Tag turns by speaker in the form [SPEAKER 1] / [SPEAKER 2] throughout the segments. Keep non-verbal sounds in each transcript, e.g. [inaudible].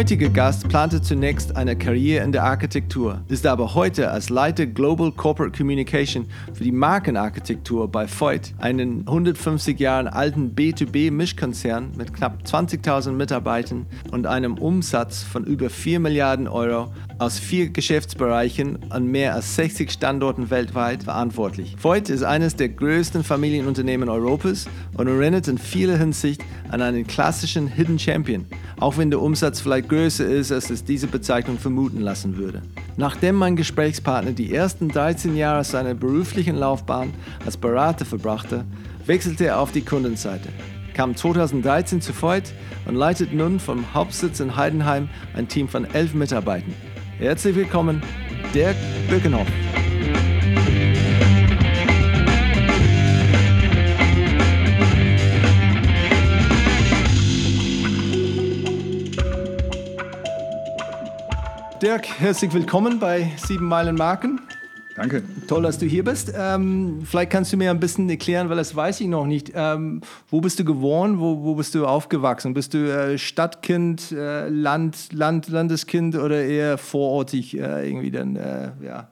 [SPEAKER 1] heutige Gast plante zunächst eine Karriere in der Architektur, ist aber heute als Leiter Global Corporate Communication für die Markenarchitektur bei Voigt, einen 150 Jahre alten B2B-Mischkonzern mit knapp 20.000 Mitarbeitern und einem Umsatz von über 4 Milliarden Euro aus vier Geschäftsbereichen an mehr als 60 Standorten weltweit verantwortlich. Voigt ist eines der größten Familienunternehmen Europas und erinnert in vieler Hinsicht an einen klassischen Hidden Champion, auch wenn der Umsatz vielleicht größer ist, als es diese Bezeichnung vermuten lassen würde. Nachdem mein Gesprächspartner die ersten 13 Jahre seiner beruflichen Laufbahn als Berater verbrachte, wechselte er auf die Kundenseite kam 2013 zu Voigt und leitet nun vom Hauptsitz in Heidenheim ein Team von elf Mitarbeitern. Herzlich willkommen, Dirk Bückenhoff. Dirk, herzlich willkommen bei Sieben Meilen Marken.
[SPEAKER 2] Danke.
[SPEAKER 1] Toll, dass du hier bist. Ähm, vielleicht kannst du mir ein bisschen erklären, weil das weiß ich noch nicht. Ähm, wo bist du geboren? Wo, wo bist du aufgewachsen? Bist du äh, Stadtkind, äh, Land, Land, Landeskind oder eher vorortig äh, irgendwie dann äh, ja,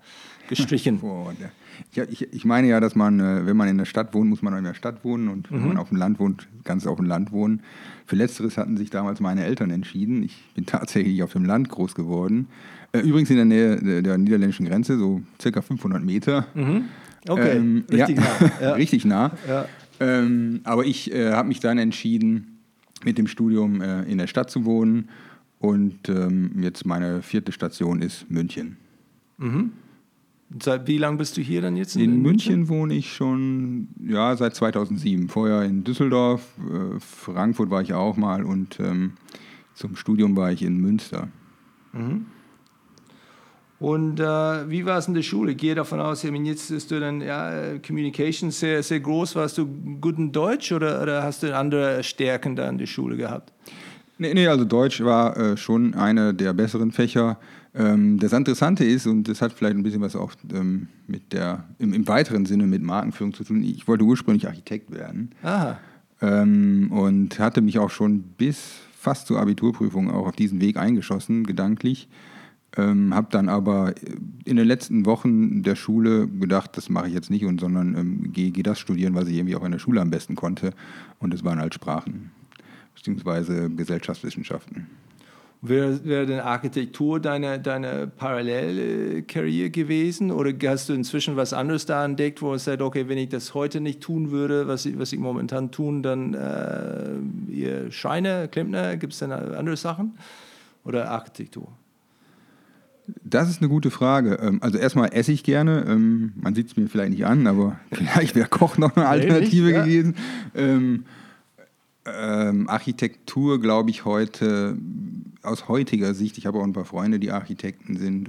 [SPEAKER 1] gestrichen? [laughs]
[SPEAKER 2] Vorort, ja. Ich, ich, ich, meine ja, dass man, äh, wenn man in der Stadt wohnt, muss man auch in der Stadt wohnen und wenn mhm. man auf dem Land wohnt, ganz auf dem Land wohnen. Für Letzteres hatten sich damals meine Eltern entschieden. Ich bin tatsächlich auf dem Land groß geworden. Äh, übrigens in der Nähe der, der, niederländischen Grenze, so circa 500 Meter.
[SPEAKER 1] Mhm. Okay, ähm, richtig ja, nah. [laughs]
[SPEAKER 2] Ja. richtig nah. Ja. Ähm, aber ich äh, habe mich dann entschieden, mit dem Studium äh, in der Stadt zu wohnen. Und ähm, jetzt meine vierte Station ist München.
[SPEAKER 1] Mhm. Seit wie lange bist du hier dann jetzt?
[SPEAKER 2] In, in München, München, wohne ich schon ja, seit 2007. Vorher in Düsseldorf, äh, Frankfurt war ich auch mal und ähm, zum Studium war ich in Münster.
[SPEAKER 1] Mhm. Und äh, wie war es in der Schule? Ich gehe davon aus, ich meine, jetzt bist du dann ja, Communication sehr, sehr groß. Warst du gut in Deutsch oder, oder hast du andere Stärken da in der Schule gehabt?
[SPEAKER 2] Nee, nee also Deutsch war äh, schon eine der besseren Fächer. Ähm, das Interessante ist, und das hat vielleicht ein bisschen was auch ähm, mit der, im, im, weiteren Sinne mit Markenführung zu tun, ich wollte ursprünglich Architekt werden.
[SPEAKER 1] Aha.
[SPEAKER 2] Ähm, und hatte mich auch schon bis fast zur Abiturprüfung auch auf diesen Weg eingeschossen, gedanklich. Ähm, habe dann aber in den letzten Wochen der Schule gedacht, das mache ich jetzt nicht, und, sondern ähm, gehe geh das studieren, was ich irgendwie auch in der Schule am besten konnte. Und das waren halt Sprachen, beziehungsweise Gesellschaftswissenschaften.
[SPEAKER 1] Wäre, wäre denn Architektur deine, deine Parallelkarriere gewesen? Oder hast du inzwischen was anderes da entdeckt, wo du sagst, okay, wenn ich das heute nicht tun würde, was ich, was ich momentan tun, dann äh, ihr Scheine, Klempner, gibt es dann andere Sachen? Oder Architektur?
[SPEAKER 2] Das ist eine gute Frage. Ähm, also erstmal esse ich gerne. Ähm, man sieht es mir vielleicht nicht an, aber [laughs] vielleicht wäre Koch noch eine Alternative ja. gewesen. Ähm, ähm, Architektur, glaube ich, heute, aus heutiger Sicht, ich habe auch ein paar Freunde, die Architekten sind,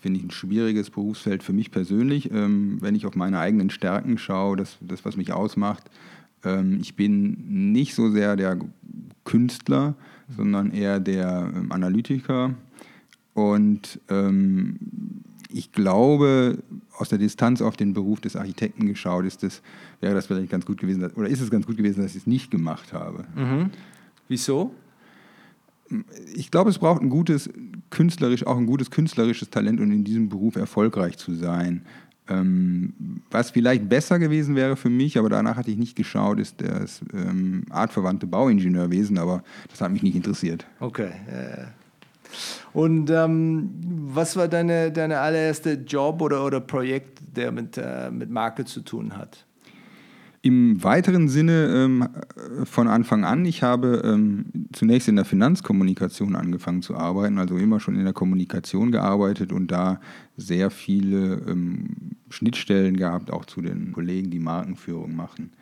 [SPEAKER 2] finde ich ein schwieriges Berufsfeld für mich persönlich. Ähm, wenn ich auf meine eigenen Stärken schaue, das, das was mich ausmacht, ähm, ich bin nicht so sehr der Künstler, sondern eher der Analytiker und ähm, ich glaube, aus der Distanz auf den Beruf des Architekten geschaut, ist das, wäre das vielleicht ganz gut gewesen, oder ist es ganz gut gewesen, dass ich es nicht gemacht habe.
[SPEAKER 1] Mhm. Wieso?
[SPEAKER 2] Ich glaube, es braucht ein gutes künstlerisch, auch ein gutes künstlerisches Talent, um in diesem Beruf erfolgreich zu sein. Ähm, was vielleicht besser gewesen wäre für mich, aber danach hatte ich nicht geschaut, ist das ähm, artverwandte Bauingenieurwesen, aber das hat mich nicht interessiert.
[SPEAKER 1] Okay. Und ähm, was war deine, deine allererste Job oder, oder Projekt, der mit, äh, mit Marke zu tun hat?
[SPEAKER 2] Im weiteren Sinne ähm, von Anfang an, ich habe ähm, zunächst in der Finanzkommunikation angefangen zu arbeiten, also immer schon in der Kommunikation gearbeitet und da sehr viele ähm, Schnittstellen gehabt, auch zu den Kollegen, die Markenführung machen.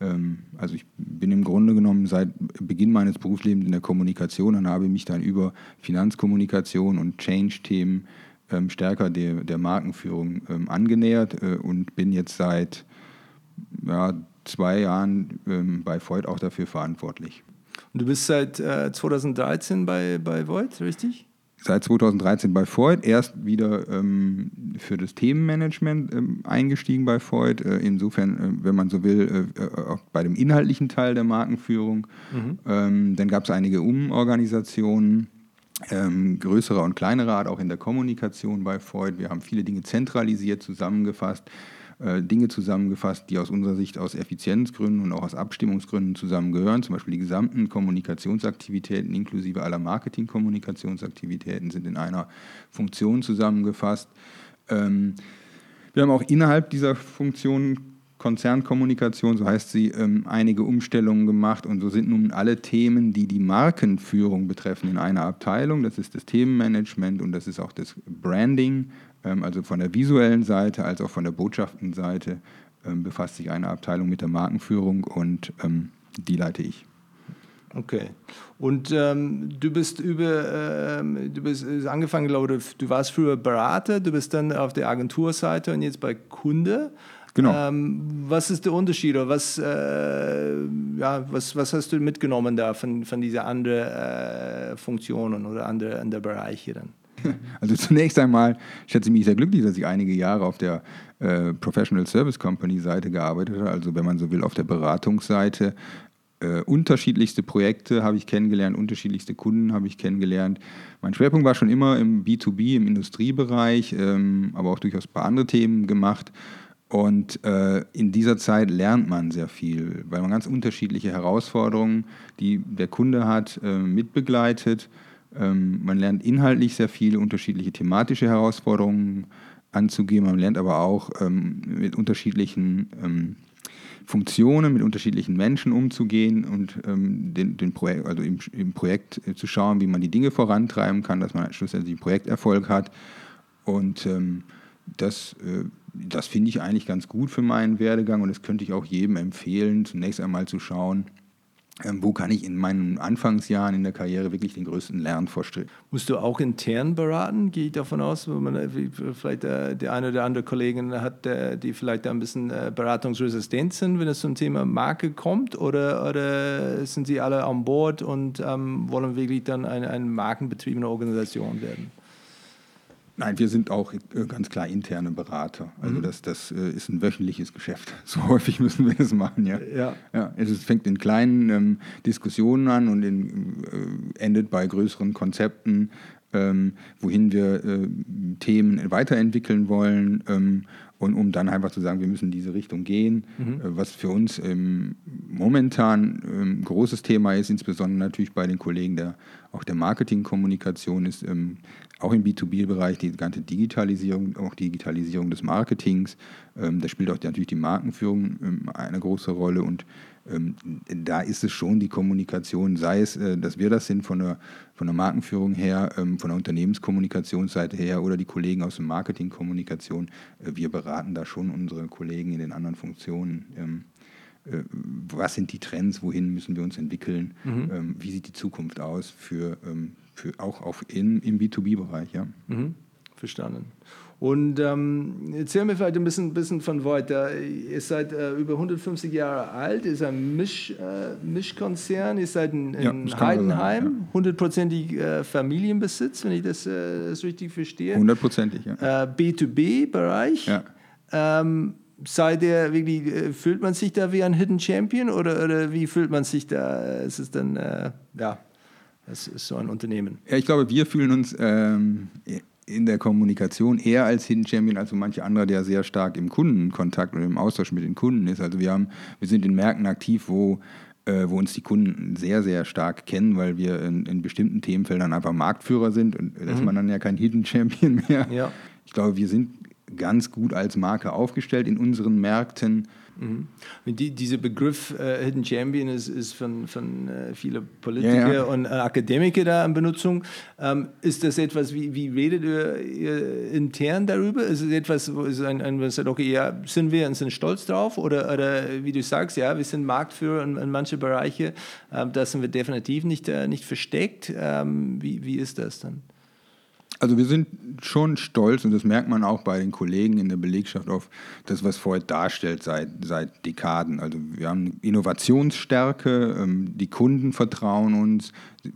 [SPEAKER 2] Ähm, also ich bin im Grunde genommen seit Beginn meines Berufslebens in der Kommunikation und habe mich dann über Finanzkommunikation und Change-Themen ähm, stärker der, der Markenführung ähm, angenähert äh, und bin jetzt seit ja, zwei Jahren bei Voigt auch dafür verantwortlich.
[SPEAKER 1] Und du bist seit äh, 2013 bei, bei Voigt, richtig?
[SPEAKER 2] seit 2013 bei Freud, erst wieder ähm, für das Themenmanagement ähm, eingestiegen bei Freud. Äh, insofern, äh, wenn man so will, äh, äh, auch bei dem inhaltlichen Teil der Markenführung. Mhm. Ähm, dann gab es einige Umorganisationen. ähm, größerer und kleinerer Art, auch in der Kommunikation bei Freud. Wir haben viele Dinge zentralisiert, zusammengefasst, äh, Dinge zusammengefasst, die aus unserer Sicht aus Effizienzgründen und auch aus Abstimmungsgründen zusammengehören. Zum Beispiel die gesamten Kommunikationsaktivitäten inklusive aller Marketing-Kommunikationsaktivitäten sind in einer Funktion zusammengefasst. Ähm, wir haben auch innerhalb dieser Funktion Konzernkommunikation, so heißt sie, ähm, einige Umstellungen gemacht und so sind nun alle Themen, die die Markenführung betreffen, in einer Abteilung. Das ist das Themenmanagement und das ist auch das Branding, also von der visuellen Seite als auch von der Botschaftenseite ähm, befasst sich eine Abteilung mit der Markenführung und ähm, die leite ich.
[SPEAKER 1] Okay. Und ähm, du bist über, ähm, du bist angefangen, glaube ich, du warst früher Berater, du bist dann auf der Agenturseite und jetzt bei Kunde.
[SPEAKER 2] Genau.
[SPEAKER 1] Ähm, was ist der Unterschied oder was, äh, ja, was, was hast du mitgenommen da von, von diesen anderen äh, Funktionen oder anderen andere Bereiche dann? [laughs]
[SPEAKER 2] Also zunächst einmal schätze ich mich sehr glücklich, dass ich einige Jahre auf der äh, Professional Service Company Seite gearbeitet habe, also wenn man so will, auf der Beratungsseite. Äh, unterschiedlichste Projekte habe ich kennengelernt, unterschiedlichste Kunden habe ich kennengelernt. Mein Schwerpunkt war schon immer im B2B, im Industriebereich, ähm, aber auch durchaus ein paar andere Themen gemacht. Und äh, in dieser Zeit lernt man sehr viel, weil man ganz unterschiedliche Herausforderungen, die der Kunde hat, äh, mitbegleitet. Ähm, man lernt inhaltlich sehr viele unterschiedliche thematische Herausforderungen anzugehen. Man lernt aber auch ähm, mit unterschiedlichen ähm, Funktionen, mit unterschiedlichen Menschen umzugehen und ähm, den, den Projekt, also im, im Projekt äh, zu schauen, wie man die Dinge vorantreiben kann, dass man schlussendlich Projekterfolg hat. Und ähm, das äh, das finde ich eigentlich ganz gut für meinen Werdegang und das könnte ich auch jedem empfehlen, zunächst einmal zu schauen, wo kann ich in meinen Anfangsjahren in der Karriere wirklich den größten Lernfortschritt?
[SPEAKER 1] Musst du auch intern beraten? Gehe ich davon aus, wo man äh, vielleicht äh, der eine oder andere Kollegen hat, die vielleicht ein bisschen beratungsresistent sind, wenn es zum Thema Marke kommt? Oder, oder sind sie alle an Bord und ähm, wollen wirklich dann eine, eine markenbetriebene Organisation werden?
[SPEAKER 2] Nein, wir sind auch äh, ganz klar interne Berater. Also mhm. das, das äh, ist ein wöchentliches Geschäft. [laughs] So häufig müssen wir das machen, ja.
[SPEAKER 1] ja.
[SPEAKER 2] ja also es fängt in kleinen ähm, Diskussionen an und in, äh, endet bei größeren Konzepten, ähm, wohin wir äh, Themen weiterentwickeln wollen. Ähm, und um dann einfach zu sagen, wir müssen in diese Richtung gehen, mhm. Äh, was für uns ähm, momentan ein ähm, großes Thema ist, insbesondere natürlich bei den Kollegen der auch der Marketingkommunikation ist ähm, auch im B2B-Bereich die ganze Digitalisierung, auch Digitalisierung des Marketings. Ähm, da spielt auch natürlich die Markenführung ähm, eine große Rolle und ähm, da ist es schon die Kommunikation, sei es, äh, dass wir das sind von der, von der Markenführung her, ähm, von der Unternehmenskommunikationsseite her oder die Kollegen aus der Marketingkommunikation. Äh, wir beraten da schon unsere Kollegen in den anderen Funktionen ähm, äh, was sind die Trends, wohin müssen wir uns entwickeln, mhm. ähm, wie sieht die Zukunft aus für, für auch auf in, im B2B-Bereich. Ja.
[SPEAKER 1] Mhm. Verstanden. Und ähm, erzähl mir vielleicht ein bisschen, bisschen von weiter. Ihr seid äh, über 150 Jahre alt, ihr seid ein Misch, äh, Mischkonzern, ihr seid in, in ja, Heidenheim, hundertprozentig ja. äh, Familienbesitz, wenn ich das, äh, das richtig verstehe.
[SPEAKER 2] Hundertprozentig,
[SPEAKER 1] ja. Äh, B2B-Bereich.
[SPEAKER 2] Ja.
[SPEAKER 1] Ähm, seid ihr wirklich, äh, fühlt man sich da wie ein Hidden Champion oder, oder wie fühlt man sich da? Es ist dann, äh, ja, es ist so ein Unternehmen.
[SPEAKER 2] Ja, ich glaube, wir fühlen uns ähm, in der Kommunikation eher als Hidden Champion als so manche andere, der sehr stark im Kundenkontakt oder im Austausch mit den Kunden ist. Also wir haben, wir sind in Märkten aktiv, wo äh, wo uns die Kunden sehr, sehr stark kennen, weil wir in, in bestimmten Themenfeldern einfach Marktführer sind und da ist mhm. man dann ja kein Hidden Champion [laughs] mehr.
[SPEAKER 1] Ja.
[SPEAKER 2] Ich glaube, wir sind ganz gut als Marke aufgestellt in unseren Märkten.
[SPEAKER 1] Mhm. Die, dieser Begriff äh, Hidden Champion ist, ist von, von äh, vielen Politikern ja, ja. und äh, Akademikern da in Benutzung. Ähm, ist das etwas, wie, wie redet ihr, ihr, intern darüber? Ist es etwas, wo es ein, ein sagt, okay, ja, sind wir und sind stolz drauf? Oder, oder wie du sagst, ja, wir sind Marktführer in, in manchen Bereichen, ähm, da sind wir definitiv nicht, äh, nicht versteckt. Ähm, wie, wie ist das dann?
[SPEAKER 2] Also wir sind schon stolz und das merkt man auch bei den Kollegen in der Belegschaft auf das, was Freud darstellt seit, seit Dekaden. Also wir haben Innovationsstärke, ähm, die Kunden vertrauen uns,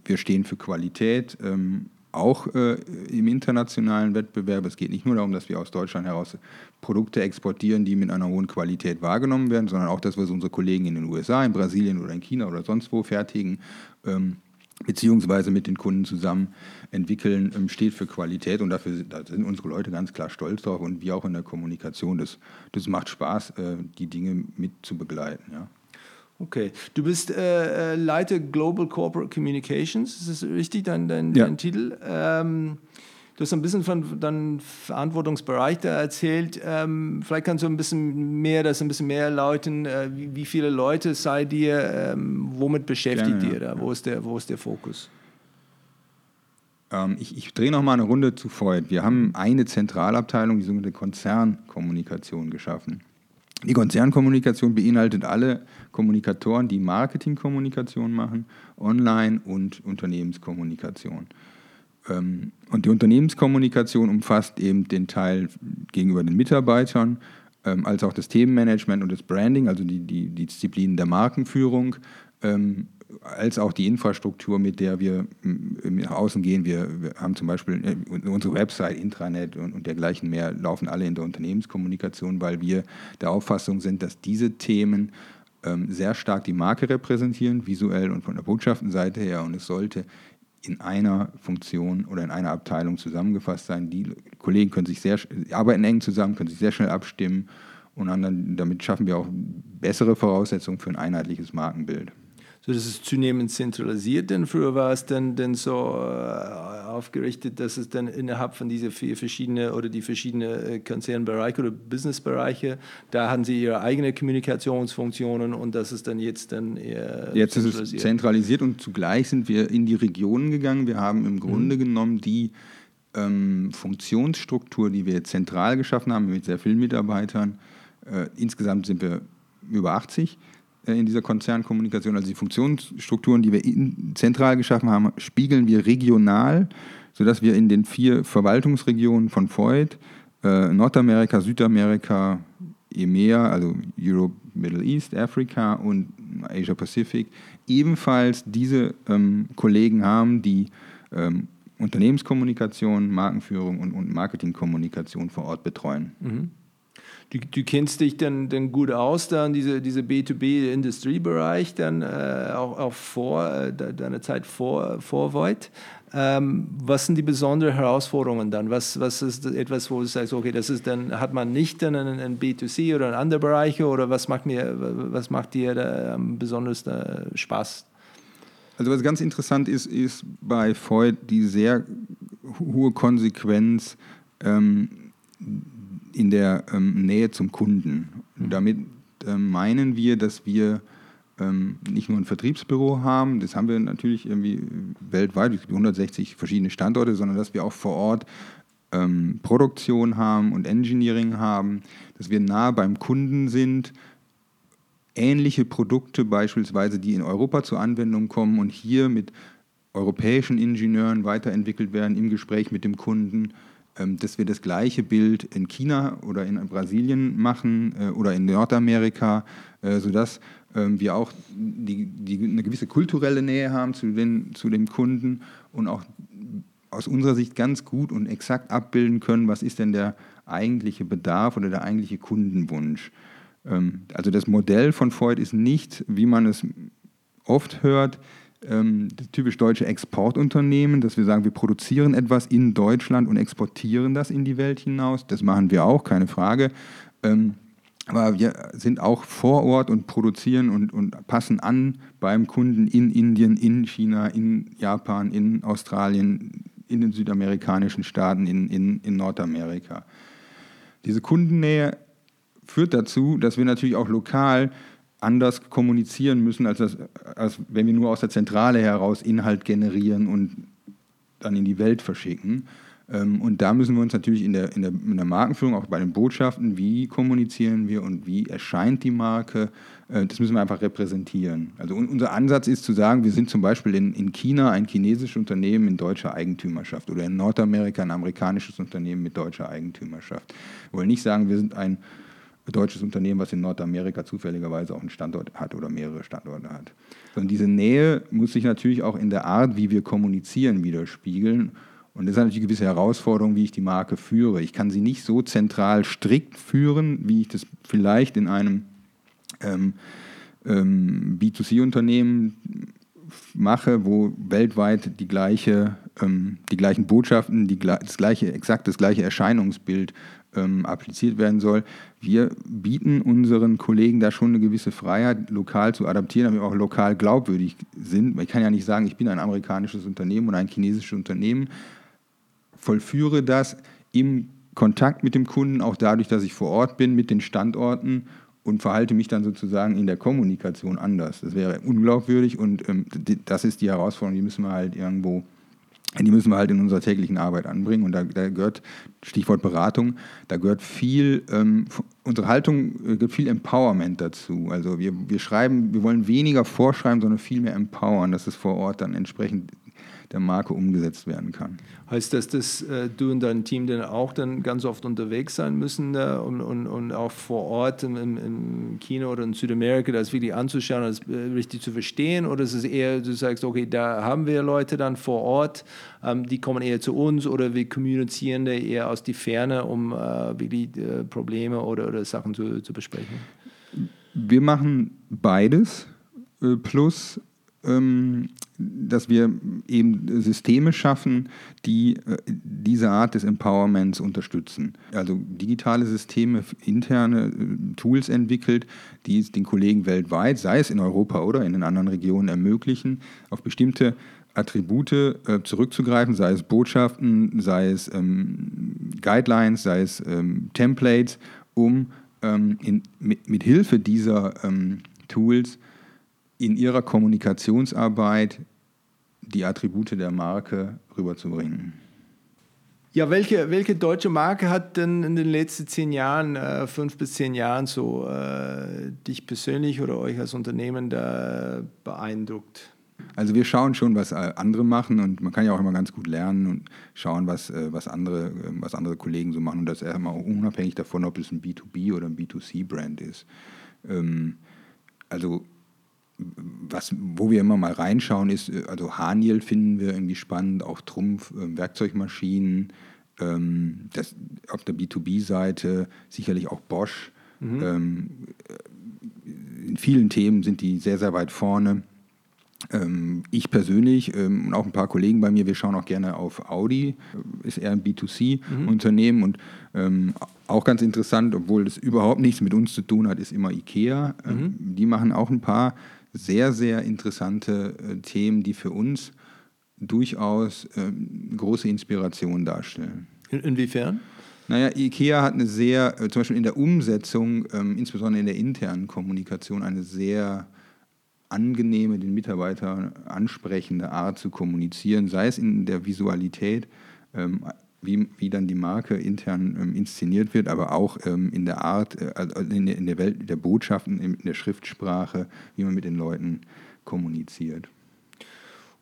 [SPEAKER 2] wir stehen für Qualität, ähm, auch äh, im internationalen Wettbewerb. Es geht nicht nur darum, dass wir aus Deutschland heraus Produkte exportieren, die mit einer hohen Qualität wahrgenommen werden, sondern auch das, was unsere Kollegen in den USA, in Brasilien oder in China oder sonst wo fertigen. Beziehungsweise mit den Kunden zusammen entwickeln, ähm, steht für Qualität und dafür da sind unsere Leute ganz klar stolz drauf und wir auch in der Kommunikation. Das, das macht Spaß, äh, die Dinge mit zu begleiten. Ja.
[SPEAKER 1] Okay, du bist äh, äh Leiter Global Corporate Communications, ist das richtig, dein, dein, ja. dein Titel? Ähm, Du hast ein bisschen von deinem Verantwortungsbereich da erzählt. Ähm, vielleicht kannst du ein bisschen mehr, das ein bisschen mehr erläutern. Äh, wie, wie, viele Leute seid ihr? Ähm, womit beschäftigt Gerne, ihr da? Ja. Wo, ist der, wo ist der Fokus?
[SPEAKER 2] Ähm, ich, ich drehe noch mal eine Runde zu Freud. Wir haben eine Zentralabteilung, die sogenannte Konzernkommunikation, geschaffen. Die Konzernkommunikation beinhaltet alle Kommunikatoren, die Marketingkommunikation machen, Online- und Unternehmenskommunikation. Ähm, und die Unternehmenskommunikation umfasst eben den Teil gegenüber den Mitarbeitern, ähm, als auch das Themenmanagement und das Branding, also die, die, die Disziplinen der Markenführung, ähm, als auch die Infrastruktur, mit der wir nach außen gehen. Wir, wir haben zum Beispiel äh, unsere Website, Intranet und, und, dergleichen mehr, laufen alle in der Unternehmenskommunikation, weil wir der Auffassung sind, dass diese Themen sehr stark die Marke repräsentieren, visuell und von der Botschaftenseite her. Und es sollte in einer Funktion oder in einer Abteilung zusammengefasst sein. Die Kollegen können sich sehr, arbeiten eng zusammen, können sich sehr schnell abstimmen und dann, damit schaffen wir auch bessere Voraussetzungen für ein einheitliches Markenbild
[SPEAKER 1] so dass es zunehmend zentralisiert, denn früher war es dann, dann so äh, aufgerichtet, dass es dann innerhalb von diese vier verschiedenen oder die verschiedenen äh, Konzernbereiche oder Businessbereiche, da haben sie ihre eigenen Kommunikationsfunktionen und das ist dann jetzt dann eher
[SPEAKER 2] Jetzt ist es zentralisiert und zugleich sind wir in die Regionen gegangen. Wir haben im Grunde mhm. genommen die ähm, Funktionsstruktur, die wir zentral geschaffen haben mit sehr vielen Mitarbeitern. Äh, insgesamt sind wir über 80 äh, in dieser Konzernkommunikation, also die Funktionsstrukturen, die wir in, zentral geschaffen haben, spiegeln wir regional, sodass wir in den vier Verwaltungsregionen von Freud, äh, Nordamerika, Südamerika, EMEA, also Europe, Middle East, Afrika und Asia Pacific, ebenfalls diese ähm, Kollegen haben, die ähm, Unternehmenskommunikation, Markenführung und, und Marketingkommunikation vor Ort betreuen. Mhm
[SPEAKER 1] du, du kennst dich dann, dann gut aus, dann diese, diese B2B-Industriebereich, dann äh, auch, auch vor äh, deiner Zeit vor, vor Void. Ähm, was sind die besonderen Herausforderungen dann? Was, was ist etwas, wo du sagst, okay, das ist dann, hat man nicht dann einen, einen B2C oder in andere Bereiche oder was macht, mir, was macht dir da besonders da Spaß?
[SPEAKER 2] Also was ganz interessant ist, ist bei Void die sehr hohe Konsequenz ähm, in der ähm, Nähe zum Kunden. Und damit ähm, meinen wir, dass wir ähm, nicht nur ein Vertriebsbüro haben, das haben wir natürlich irgendwie weltweit, es gibt 160 verschiedene Standorte, sondern dass wir auch vor Ort ähm, Produktion haben und Engineering haben, dass wir nah beim Kunden sind, ähnliche Produkte beispielsweise, die in Europa zur Anwendung kommen und hier mit europäischen Ingenieuren weiterentwickelt werden im Gespräch mit dem Kunden dass wir das gleiche Bild in China oder in Brasilien machen äh, oder in Nordamerika, äh, sodass ähm, wir auch die, die, eine gewisse kulturelle Nähe haben zu den, zu den Kunden und auch aus unserer Sicht ganz gut und exakt abbilden können, was ist denn der eigentliche Bedarf oder der eigentliche Kundenwunsch. Ähm, also das Modell von Freud ist nicht, wie man es oft hört, ähm, typisch deutsche Exportunternehmen, dass wir sagen, wir produzieren etwas in Deutschland und exportieren das in die Welt hinaus. Das machen wir auch, keine Frage. Ähm, aber wir sind auch vor Ort und produzieren und, und passen an beim Kunden in Indien, in China, in Japan, in Australien, in den südamerikanischen Staaten, in, in, in Nordamerika. Diese Kundennähe führt dazu, dass wir natürlich auch lokal anders kommunizieren müssen, als, das, als wenn wir nur aus der Zentrale heraus Inhalt generieren und dann in die Welt verschicken. Ähm, und da müssen wir uns natürlich in der, in, der, in der Markenführung, auch bei den Botschaften, wie kommunizieren wir und wie erscheint die Marke, äh, das müssen wir einfach repräsentieren. Also unser Ansatz ist zu sagen, wir sind zum Beispiel in, in China ein chinesisches Unternehmen in deutscher Eigentümerschaft oder in Nordamerika ein amerikanisches Unternehmen mit deutscher Eigentümerschaft. Wir wollen nicht sagen, wir sind ein deutsches Unternehmen, was in Nordamerika zufälligerweise auch einen Standort hat oder mehrere Standorte hat. Sondern diese Nähe muss sich natürlich auch in der Art, wie wir kommunizieren, widerspiegeln. Und das ist natürlich eine gewisse Herausforderung, wie ich die Marke führe. Ich kann sie nicht so zentral strikt führen, wie ich das vielleicht in einem ähm, ähm, B2C-Unternehmen mache, wo weltweit die, gleiche, ähm, die gleichen Botschaften, die, das gleiche, exakt das gleiche Erscheinungsbild ähm, appliziert werden soll. Wir bieten unseren Kollegen da schon eine gewisse Freiheit, lokal zu adaptieren, damit wir auch lokal glaubwürdig sind. Ich kann ja nicht sagen, ich bin ein amerikanisches Unternehmen oder ein chinesisches Unternehmen, vollführe das im Kontakt mit dem Kunden, auch dadurch, dass ich vor Ort bin, mit den Standorten und verhalte mich dann sozusagen in der Kommunikation anders. Das wäre unglaubwürdig und ähm, das ist die Herausforderung, die müssen wir halt irgendwo, die müssen wir halt in unserer täglichen Arbeit anbringen und da, da gehört, Stichwort Beratung, da gehört viel, ähm, unsere Haltung äh, viel Empowerment dazu. Also wir, wir schreiben, wir wollen weniger vorschreiben, sondern viel mehr empowern, dass es vor Ort dann entsprechend der Marke umgesetzt werden kann.
[SPEAKER 1] Heißt das, dass äh, du und dein Team dann auch dann ganz oft unterwegs sein müssen äh, und, und, und auch vor Ort im, im, Kino oder in Südamerika das wirklich anzuschauen, das äh, richtig zu verstehen? Oder ist es eher, du sagst, okay, da haben wir Leute dann vor Ort, ähm, die kommen eher zu uns oder wir kommunizieren da eher aus die Ferne, um äh, wirklich äh, Probleme oder, oder Sachen zu, zu besprechen?
[SPEAKER 2] Wir machen beides äh, plus dass wir eben Systeme schaffen, die äh, diese Art des Empowerments unterstützen. Also digitale Systeme, interne äh, Tools entwickelt, die es den Kollegen weltweit, sei es in Europa oder in den anderen Regionen, ermöglichen, auf bestimmte Attribute äh, zurückzugreifen, sei es Botschaften, sei es ähm, Guidelines, sei es ähm, Templates, um ähm, in, mit, mit, Hilfe dieser ähm, Tools in ihrer Kommunikationsarbeit die Attribute der Marke rüberzubringen.
[SPEAKER 1] Ja, welche, welche deutsche Marke hat denn in den letzten zehn Jahren, äh, fünf bis zehn Jahren so äh, dich persönlich oder euch als Unternehmen da beeindruckt?
[SPEAKER 2] Also wir schauen schon, was äh, andere machen und man kann ja auch immer ganz gut lernen und schauen, was, äh, was, andere, ähm, was andere Kollegen so machen und das ist immer unabhängig davon, ob es ein B2B oder ein B2C-Brand ist. Ähm, also was, wo wir immer mal reinschauen, ist, äh, also Haniel finden wir irgendwie spannend, auch Trumpf, äh, Werkzeugmaschinen, ähm, das, auf der B2B-Seite sicherlich auch Bosch. Mhm. Ähm, äh, in vielen Themen sind die sehr, sehr weit vorne. Ähm, ich persönlich ähm, und auch ein paar Kollegen bei mir, wir schauen auch gerne auf Audi, ist eher ein B2C-Unternehmen mhm. und ähm, auch ganz interessant, obwohl das überhaupt nichts mit uns zu tun hat, ist immer IKEA. Ähm, mhm. Die machen auch ein paar sehr, sehr interessante äh, Themen, die für uns durchaus äh, große Inspiration darstellen.
[SPEAKER 1] In, inwiefern?
[SPEAKER 2] Naja, IKEA hat eine sehr, äh, zum Beispiel in der Umsetzung, ähm, insbesondere in der internen Kommunikation, eine sehr angenehme, den Mitarbeiter ansprechende Art zu kommunizieren, sei es in der Visualität, ähm, wie, wie dann die Marke intern ähm, inszeniert wird, aber auch ähm, in der Art, äh, also in, der, in der Welt der Botschaften, in der Schriftsprache, wie man mit den Leuten kommuniziert.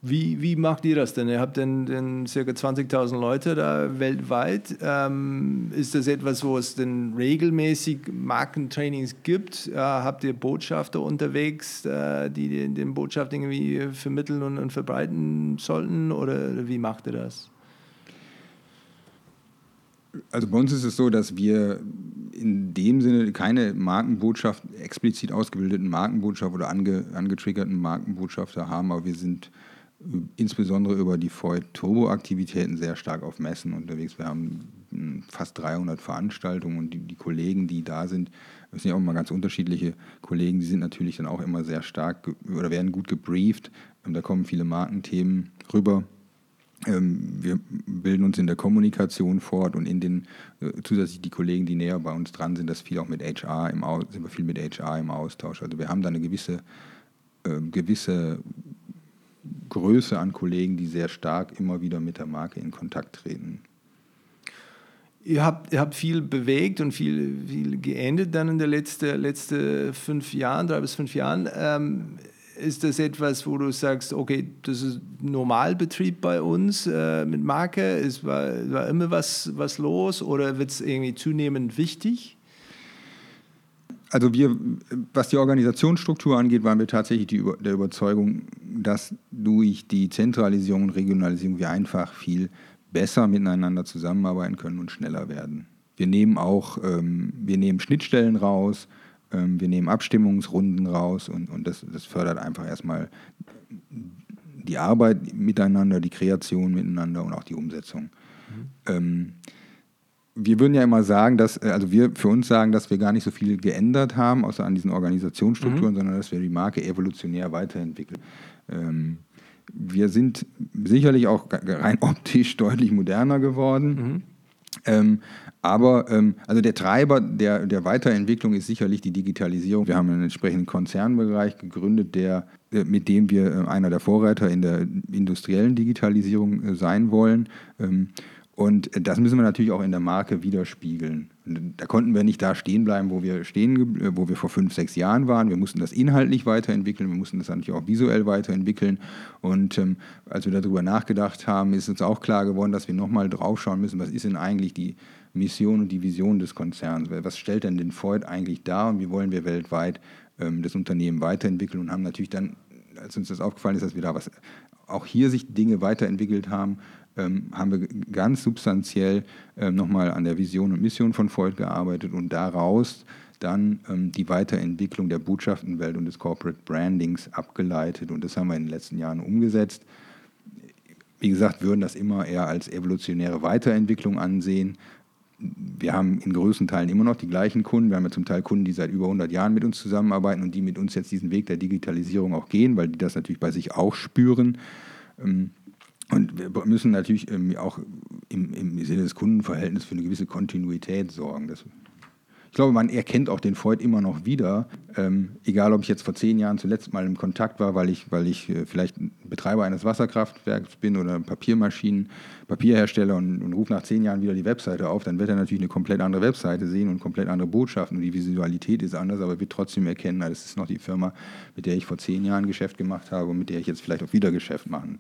[SPEAKER 1] Wie, wie macht ihr das denn? Ihr habt denn, denn ca. 20.000 Leute da weltweit. Ähm, ist das etwas, wo es denn regelmäßig Markentrainings gibt? Äh, habt ihr Botschafter unterwegs, äh, die den, den Botschaft irgendwie vermitteln und, und verbreiten sollten? Oder wie macht ihr das?
[SPEAKER 2] Also bei uns ist es so, dass wir in dem Sinne keine Markenbotschaft, explizit ausgebildeten Markenbotschaft oder ange, angetriggerten Markenbotschafter haben, aber wir sind insbesondere über die Void Turbo-Aktivitäten sehr stark auf Messen unterwegs. Wir haben hm, fast 300 Veranstaltungen und die, die, Kollegen, die da sind, das sind ja auch immer ganz unterschiedliche Kollegen, die sind natürlich dann auch immer sehr stark oder werden gut gebrieft. Da kommen viele Markenthemen rüber wir bilden uns in der Kommunikation fort und in den äh, zusätzlich die Kollegen, die näher bei uns dran sind, das viel auch mit HR im Aus, sind wir viel mit HR im Austausch. Also wir haben da eine gewisse, äh, gewisse Größe an Kollegen, die sehr stark immer wieder mit der Marke in Kontakt treten.
[SPEAKER 1] Ihr habt, ihr habt viel bewegt und viel, viel geendet dann in den letzten letzte fünf Jahren, drei bis fünf Jahren. Ähm, ist das etwas, wo du sagst, okay, das ist Normalbetrieb bei uns äh, mit Marke? Es war, war immer was, was los oder wird es irgendwie zunehmend wichtig?
[SPEAKER 2] Also wir, was die Organisationsstruktur angeht, waren wir tatsächlich die, der Überzeugung, dass durch die Zentralisierung und Regionalisierung wir einfach viel besser miteinander zusammenarbeiten können und schneller werden. Wir nehmen auch, ähm, wir nehmen Schnittstellen raus, ähm, wir nehmen Abstimmungsrunden raus und, und das, das fördert einfach erstmal die Arbeit miteinander, die Kreation miteinander und auch die Umsetzung. Mhm. Ähm, wir würden ja immer sagen, dass, äh, also wir für uns sagen, dass wir gar nicht so viel geändert haben, außer an diesen Organisationsstrukturen, mhm. sondern dass wir die Marke evolutionär weiterentwickeln. Ähm, wir sind sicherlich auch rein [laughs] optisch deutlich moderner geworden. Mhm. Ähm, aber ähm, also der Treiber der, der Weiterentwicklung ist sicherlich die Digitalisierung. Wir haben einen entsprechenden Konzernbereich gegründet, der, äh, mit dem wir äh, einer der Vorreiter in der industriellen Digitalisierung äh, sein wollen. Ähm, und das müssen wir natürlich auch in der Marke widerspiegeln. Da konnten wir nicht da stehen bleiben, wo wir stehen, äh, wo wir vor fünf, sechs Jahren waren. Wir mussten das inhaltlich weiterentwickeln, wir mussten das natürlich auch visuell weiterentwickeln. Und ähm, als wir darüber nachgedacht haben, ist uns auch klar geworden, dass wir nochmal draufschauen müssen, was ist denn eigentlich die Mission und die Vision des Konzerns? Was stellt denn den Freud eigentlich dar und wie wollen wir weltweit ähm, das Unternehmen weiterentwickeln? Und haben natürlich dann, als uns das aufgefallen ist, dass wir da was auch hier sich Dinge weiterentwickelt haben, ähm, haben wir ganz substanziell ähm, nochmal an der Vision und Mission von Freud gearbeitet und daraus dann ähm, die Weiterentwicklung der Botschaftenwelt und des Corporate Brandings abgeleitet. Und das haben wir in den letzten Jahren umgesetzt. Wie gesagt, würden das immer eher als evolutionäre Weiterentwicklung ansehen. Wir haben in größten Teilen immer noch die gleichen Kunden. Wir haben ja zum Teil Kunden, die seit über 100 Jahren mit uns zusammenarbeiten und die mit uns jetzt diesen Weg der Digitalisierung auch gehen, weil die das natürlich bei sich auch spüren. Ähm, und wir müssen natürlich ähm, auch im, im Sinne des Kundenverhältnisses für eine gewisse Kontinuität sorgen. Das, ich glaube, man erkennt auch den Freud immer noch wieder, ähm, egal ob ich jetzt vor zehn Jahren zuletzt mal im Kontakt war, weil ich, weil ich äh, vielleicht Betreiber eines Wasserkraftwerks bin oder Papiermaschinen, Papierhersteller und, und rufe nach zehn Jahren wieder die Webseite auf, dann wird er natürlich eine komplett andere Webseite sehen und komplett andere Botschaften und die Visualität ist anders, aber wird trotzdem erkennen, das ist noch die Firma, mit der ich vor zehn Jahren Geschäft gemacht habe und mit der ich jetzt vielleicht auch wieder Geschäft machen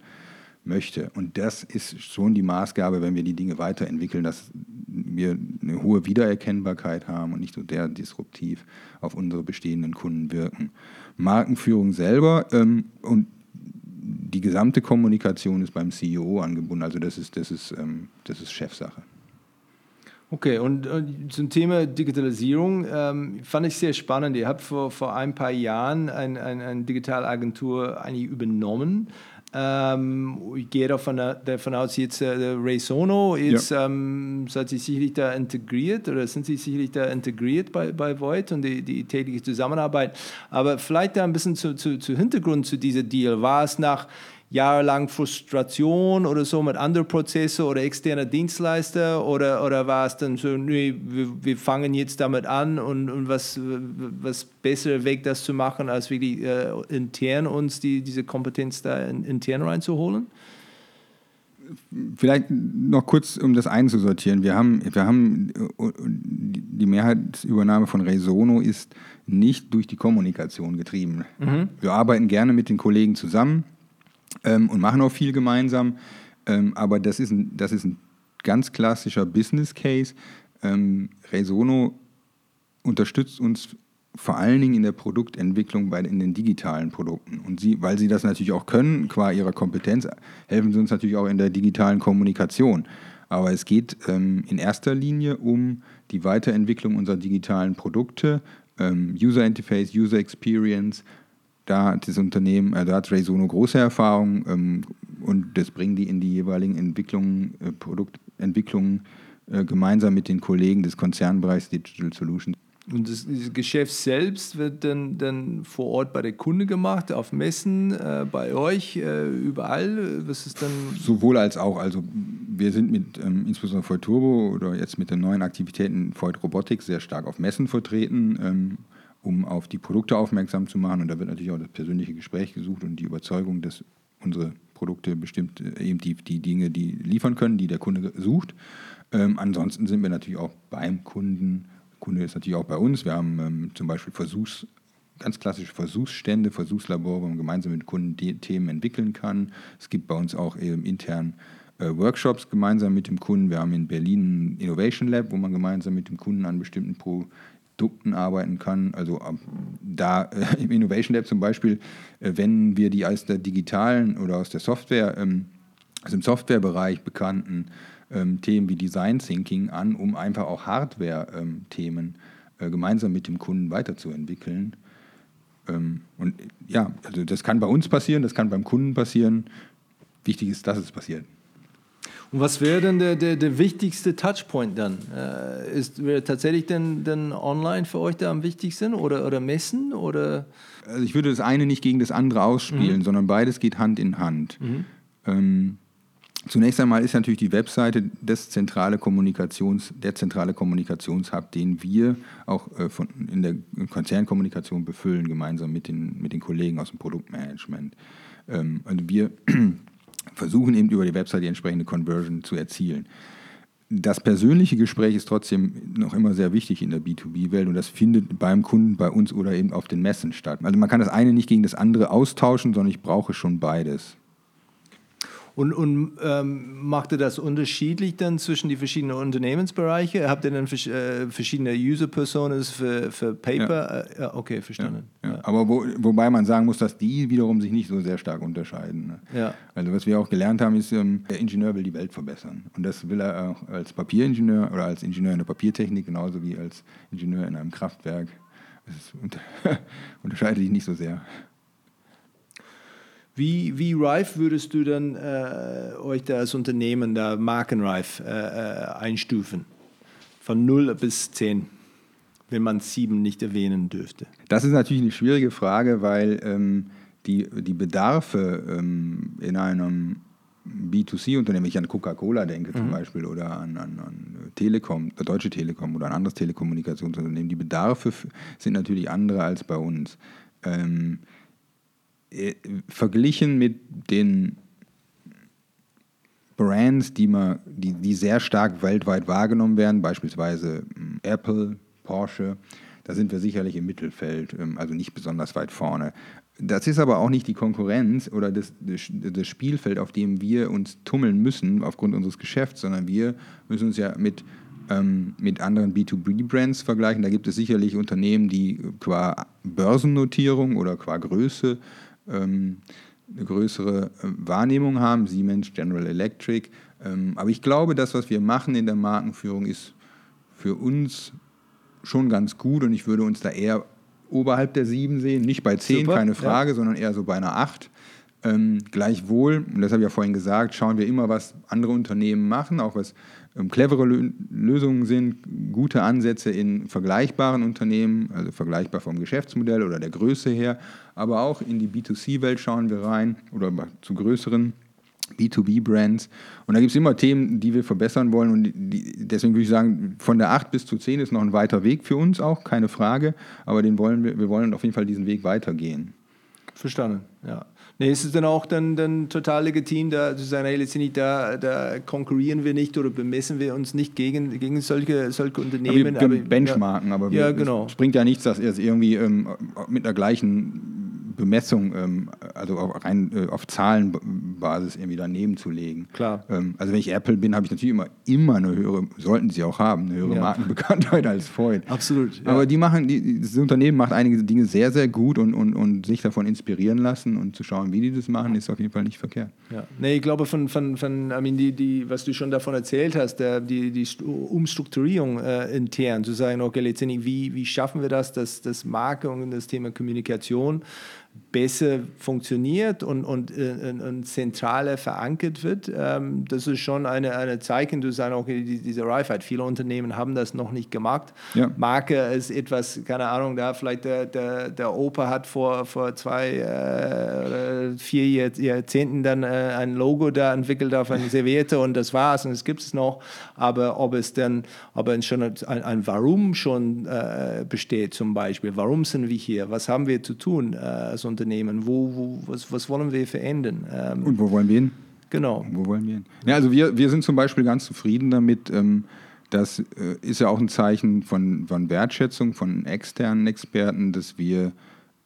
[SPEAKER 2] möchte. Und das ist schon die Maßgabe, wenn wir die Dinge weiterentwickeln, dass wir eine hohe Wiedererkennbarkeit haben und nicht so der disruptiv auf unsere bestehenden Kunden wirken. Markenführung selber ähm, und die gesamte Kommunikation ist beim CEO angebunden. Also das ist, das ist, ähm, das ist Chefsache.
[SPEAKER 1] Okay, und, zum Thema Digitalisierung ähm, fand ich sehr spannend. Ihr habt vor, vor ein paar Jahren ein, ein, eine Digitalagentur eigentlich übernommen. Ähm, ich gehe davon, davon aus, jetzt äh, Ray Sono ist, ja. ähm, seid Sie sicherlich da integriert oder sind Sie sicherlich da integriert bei, bei Void und die, die tägliche Zusammenarbeit. Aber vielleicht da ein bisschen zu, zu, zu Hintergrund zu diesem Deal. War es nach jahrelang Frustration oder so mit anderen Prozessen oder externer Dienstleister oder, oder war es dann so, nee, wir, wir fangen jetzt damit an und, und was, was besserer Weg, das zu machen, als wirklich äh, intern uns die, diese Kompetenz da in, intern reinzuholen?
[SPEAKER 2] Vielleicht noch kurz, um das einzusortieren. Wir haben, wir haben die Mehrheitsübernahme von Resono ist nicht durch die Kommunikation getrieben. Mhm. Wir arbeiten gerne mit den Kollegen zusammen ähm, und machen auch viel gemeinsam. Ähm, aber das ist, ein, das ist ein ganz klassischer Business Case. Ähm, Resono unterstützt uns vor allen Dingen in der Produktentwicklung bei in den digitalen Produkten. Und sie, weil sie das natürlich auch können, qua ihrer Kompetenz, helfen sie uns natürlich auch in der digitalen Kommunikation. Aber es geht ähm, in erster Linie um die Weiterentwicklung unserer digitalen Produkte, ähm, User Interface, User Experience, da hat das Unternehmen, äh, da hat Raysono große Erfahrung ähm, und das bringen die in die jeweiligen Entwicklungen, äh, Produktentwicklungen äh, gemeinsam mit den Kollegen des Konzernbereichs Digital Solutions.
[SPEAKER 1] Und das, das, Geschäft selbst wird dann, dann vor Ort bei der Kunde gemacht, auf Messen, äh, bei euch, äh, überall? Was ist dann?
[SPEAKER 2] Sowohl als auch. Also wir sind mit ähm, insbesondere Void Turbo oder jetzt mit den neuen Aktivitäten Void Robotics sehr stark auf Messen vertreten. Ähm, um auf die Produkte aufmerksam zu machen. Und da wird natürlich auch das persönliche Gespräch gesucht und die Überzeugung, dass unsere Produkte bestimmt äh, eben die, die Dinge, die liefern können, die der Kunde sucht. Ähm, ansonsten sind wir natürlich auch beim Kunden. Der Kunde ist natürlich auch bei uns. Wir haben ähm, zum Beispiel Versuchs, ganz klassische Versuchsstände, Versuchslabore, wo man gemeinsam mit Kunden die Themen entwickeln kann. Es gibt bei uns auch eben intern äh, Workshops gemeinsam mit dem Kunden. Wir haben in Berlin ein Innovation Lab, wo man gemeinsam mit dem Kunden an bestimmten Pro Produkten arbeiten kann. Also ähm, da äh, im Innovation Lab zum Beispiel, äh, wenn wir die aus der digitalen oder aus der Software, ähm, also im Softwarebereich bekannten ähm, Themen wie Design Thinking an, um einfach auch Hardware-Themen äh, gemeinsam mit dem Kunden weiterzuentwickeln. Ähm, und ja, also das kann bei uns passieren, das kann beim Kunden passieren. Wichtig ist, dass es passiert.
[SPEAKER 1] Und was wäre denn der, der, der, wichtigste Touchpoint dann? Äh, ist, wäre tatsächlich denn, denn online für euch da am wichtigsten oder, oder Messen? Oder?
[SPEAKER 2] Also ich würde das eine nicht gegen das andere ausspielen, mhm. sondern beides geht Hand in Hand. Mhm. Ähm, Zunächst einmal ist natürlich die Webseite des zentrale Kommunikations, der zentrale Kommunikationshub, den wir auch äh, von, in der Konzernkommunikation befüllen, gemeinsam mit den, mit den Kollegen aus dem Produktmanagement. Ähm, also wir versuchen eben über die Webseite die entsprechende Conversion zu erzielen. Das persönliche Gespräch ist trotzdem noch immer sehr wichtig in der B2B-Welt und das findet beim Kunden, bei uns oder eben auf den Messen statt. Also man kann das eine nicht gegen das andere austauschen, sondern ich brauche schon beides.
[SPEAKER 1] Und, und ähm, macht ihr das unterschiedlich dann zwischen die verschiedenen Unternehmensbereiche? Habt ihr dann äh, verschiedene User-Personas für, für Paper? Ja. Äh, okay, verstanden.
[SPEAKER 2] Ja, ja. Aber wo, wobei man sagen muss, dass die wiederum sich nicht so sehr stark unterscheiden. Ne? Also was wir auch gelernt haben, ist, ähm, der Ingenieur will die Welt verbessern. Und das will er auch als Papieringenieur oder als Ingenieur in der Papiertechnik genauso wie als Ingenieur in einem Kraftwerk. Das unter [laughs] unterscheidet sich nicht so sehr.
[SPEAKER 1] Wie, wie reif würdest du dann äh, euch da als Unternehmen da markenreif äh, äh einstufen? Von 0 bis 10, wenn man 7 nicht erwähnen dürfte.
[SPEAKER 2] Das ist natürlich eine schwierige Frage, weil ähm, die, die Bedarfe ähm, in einem B2C-Unternehmen, wenn ich an Coca-Cola denke zum mhm. Beispiel oder an, an, an Telekom, der Deutsche Telekom oder ein anderes Telekommunikationsunternehmen, die Bedarfe sind natürlich andere als bei uns. Ähm, äh, verglichen mit den Brands, die, man, die, die sehr stark weltweit wahrgenommen werden, beispielsweise hm, Apple, Porsche, da sind wir sicherlich im Mittelfeld, ähm, also nicht besonders weit vorne. Das ist aber auch nicht die Konkurrenz oder das, das, Spielfeld, auf dem wir uns tummeln müssen aufgrund unseres Geschäfts, sondern wir müssen uns ja mit, ähm, mit anderen B2B-Brands vergleichen. Da gibt es sicherlich Unternehmen, die qua Börsennotierung oder qua Größe eine größere äh, Wahrnehmung haben, Siemens, General Electric. Ähm, aber ich glaube, das, was wir machen in der Markenführung, ist für uns schon ganz gut und ich würde uns da eher oberhalb der sieben sehen, nicht bei zehn, Super, keine Frage, ja. sondern eher so bei einer acht. Ähm, gleichwohl, und das habe ich ja vorhin gesagt, schauen wir immer, was andere Unternehmen machen, auch was ähm, clevere Lösungen sind, gute Ansätze in vergleichbaren Unternehmen, also vergleichbar vom Geschäftsmodell oder der Größe her, aber auch in die B2C-Welt schauen wir rein oder zu größeren B2B-Brands. Und da gibt es immer Themen, die wir verbessern wollen. Und die, deswegen würde ich sagen, von der 8 bis zu 10 ist noch ein weiter Weg für uns auch, keine Frage. Aber den wollen wir, wir wollen auf jeden Fall diesen Weg weitergehen.
[SPEAKER 1] Verstanden, ja. Nee, ist es dann auch dann, dann total legitim, da zu sagen, hey, letztendlich da, da konkurrieren wir nicht oder bemessen wir uns nicht gegen, gegen solche, solche Unternehmen.
[SPEAKER 2] Ja, wir, wir benchmarken, ja, aber wir, ja, genau. es bringt ja nichts, dass er es irgendwie ähm, mit der gleichen Bemessung, ähm, also auch rein äh, auf Zahlenbasis irgendwie daneben zu legen.
[SPEAKER 1] Klar.
[SPEAKER 2] Ähm, also wenn ich Apple bin, habe ich natürlich immer, immer eine höhere, sollten sie auch haben, eine höhere ja. Markenbekanntheit als Freud.
[SPEAKER 1] Absolut.
[SPEAKER 2] Ja. Aber die machen, die, das Unternehmen macht einige Dinge sehr, sehr gut und, und, und sich davon inspirieren lassen und zu schauen, wie die das machen, ist auf jeden Fall nicht verkehrt.
[SPEAKER 1] Ja. Nee, ich glaube, von, von, von I mean, die, die, was du schon davon erzählt hast, der, die, die Umstrukturierung äh, intern, zu sagen, okay, letztendlich, wie, wie schaffen wir das, dass das Marke und das Thema Kommunikation besser funktioniert und, und, und, und zentraler verankert wird. Ähm, das ist schon eine, eine Zeichen, du sagst, okay, diese Reifheit. Viele Unternehmen haben das noch nicht gemacht. Ja. Marke ist etwas, keine Ahnung, da vielleicht der, der, der Opa hat vor, vor zwei äh, vier Jahrzehnten dann äh, ein Logo da entwickelt auf eine [laughs] Serviette und das war's und es gibt es noch. Aber ob es dann, ob es schon ein, ein Warum schon äh, besteht zum Beispiel, warum sind wir hier, was haben wir zu tun, als Unternehmen? Wo, wo, was, was wollen wir verändern?
[SPEAKER 2] Ähm, Und wo wollen wir hin?
[SPEAKER 1] Genau.
[SPEAKER 2] Wo wollen wir hin? Ja, also wir, wir sind zum Beispiel ganz zufrieden damit. Ähm, das äh, ist ja auch ein Zeichen von, von Wertschätzung von externen Experten, dass wir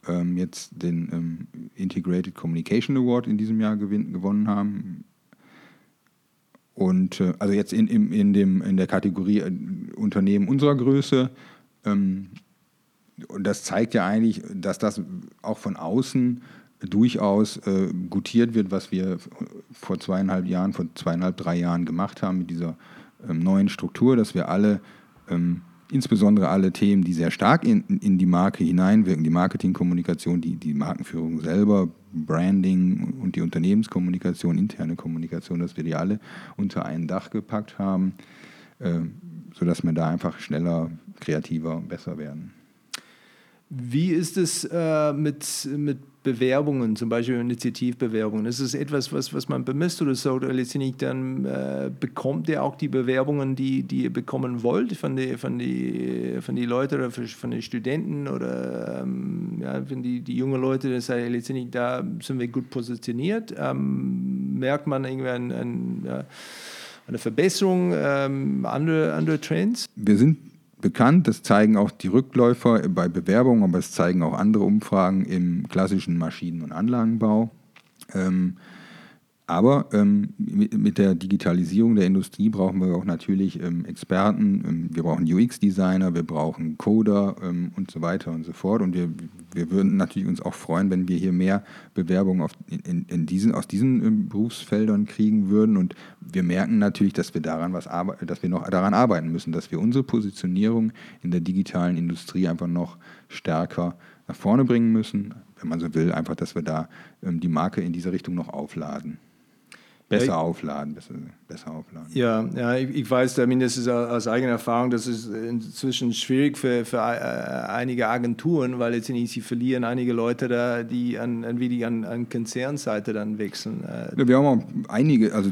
[SPEAKER 2] ähm, jetzt den ähm, Integrated Communication Award in diesem Jahr gewin gewonnen haben. Und äh, also jetzt in, in, in, dem, in der Kategorie äh, Unternehmen unserer Größe. Und das zeigt ja eigentlich, dass das auch von außen durchaus äh, gutiert wird, was wir vor zweieinhalb Jahren, vor zweieinhalb, drei Jahren gemacht haben mit dieser ähm, neuen Struktur, dass wir alle ähm, insbesondere alle Themen, die sehr stark in, in die Marke hineinwirken, die Marketingkommunikation, die, die Markenführung selber, Branding und die Unternehmenskommunikation, interne Kommunikation, dass wir die alle unter ein Dach gepackt haben, äh, sodass wir da einfach schneller, kreativer, besser werden.
[SPEAKER 1] Wie ist es äh, mit, mit Bewerbungen, zum Beispiel Initiativbewerbungen? Ist es etwas, was, was man bemisst oder so? Oder letztendlich dann äh, bekommt ihr auch die Bewerbungen, die, die ihr bekommen wollt von den von die, von die Leuten oder von den Studenten oder ähm, ja, von die, die jungen Leute, das heißt da sind wir gut positioniert. Ähm, merkt man irgendwie ein, ein, eine Verbesserung, ähm, andere, andere Trends?
[SPEAKER 2] Wir sind bekannt. Das zeigen auch die Rückläufer bei Bewerbungen, aber es zeigen auch andere Umfragen im klassischen Maschinen- und Anlagenbau. Ähm, aber ähm, mit, der Digitalisierung der Industrie brauchen wir auch natürlich ähm, Experten, ähm, wir brauchen UX-Designer, wir brauchen Coder ähm, und so weiter und so fort. Und wir, wir würden natürlich uns auch freuen, wenn wir hier mehr Bewerbungen auf, in, in diesen, aus diesen ähm, Berufsfeldern kriegen würden. Und wir merken natürlich, dass wir daran was dass wir noch daran arbeiten müssen, dass wir unsere Positionierung in der digitalen Industrie einfach noch stärker nach vorne bringen müssen. Wenn man so will, einfach, dass wir da ähm, die Marke in diese Richtung noch aufladen. Besser ja, aufladen, besser, besser aufladen.
[SPEAKER 1] Ja, ja ich, ich weiß, das ist aus eigener Erfahrung, das ist inzwischen schwierig für, für äh, einige Agenturen, weil jetzt nicht, sie verlieren einige Leute da, die an, an, an, an Konzernseite dann wechseln.
[SPEAKER 2] Äh. Ja, wir haben auch einige, also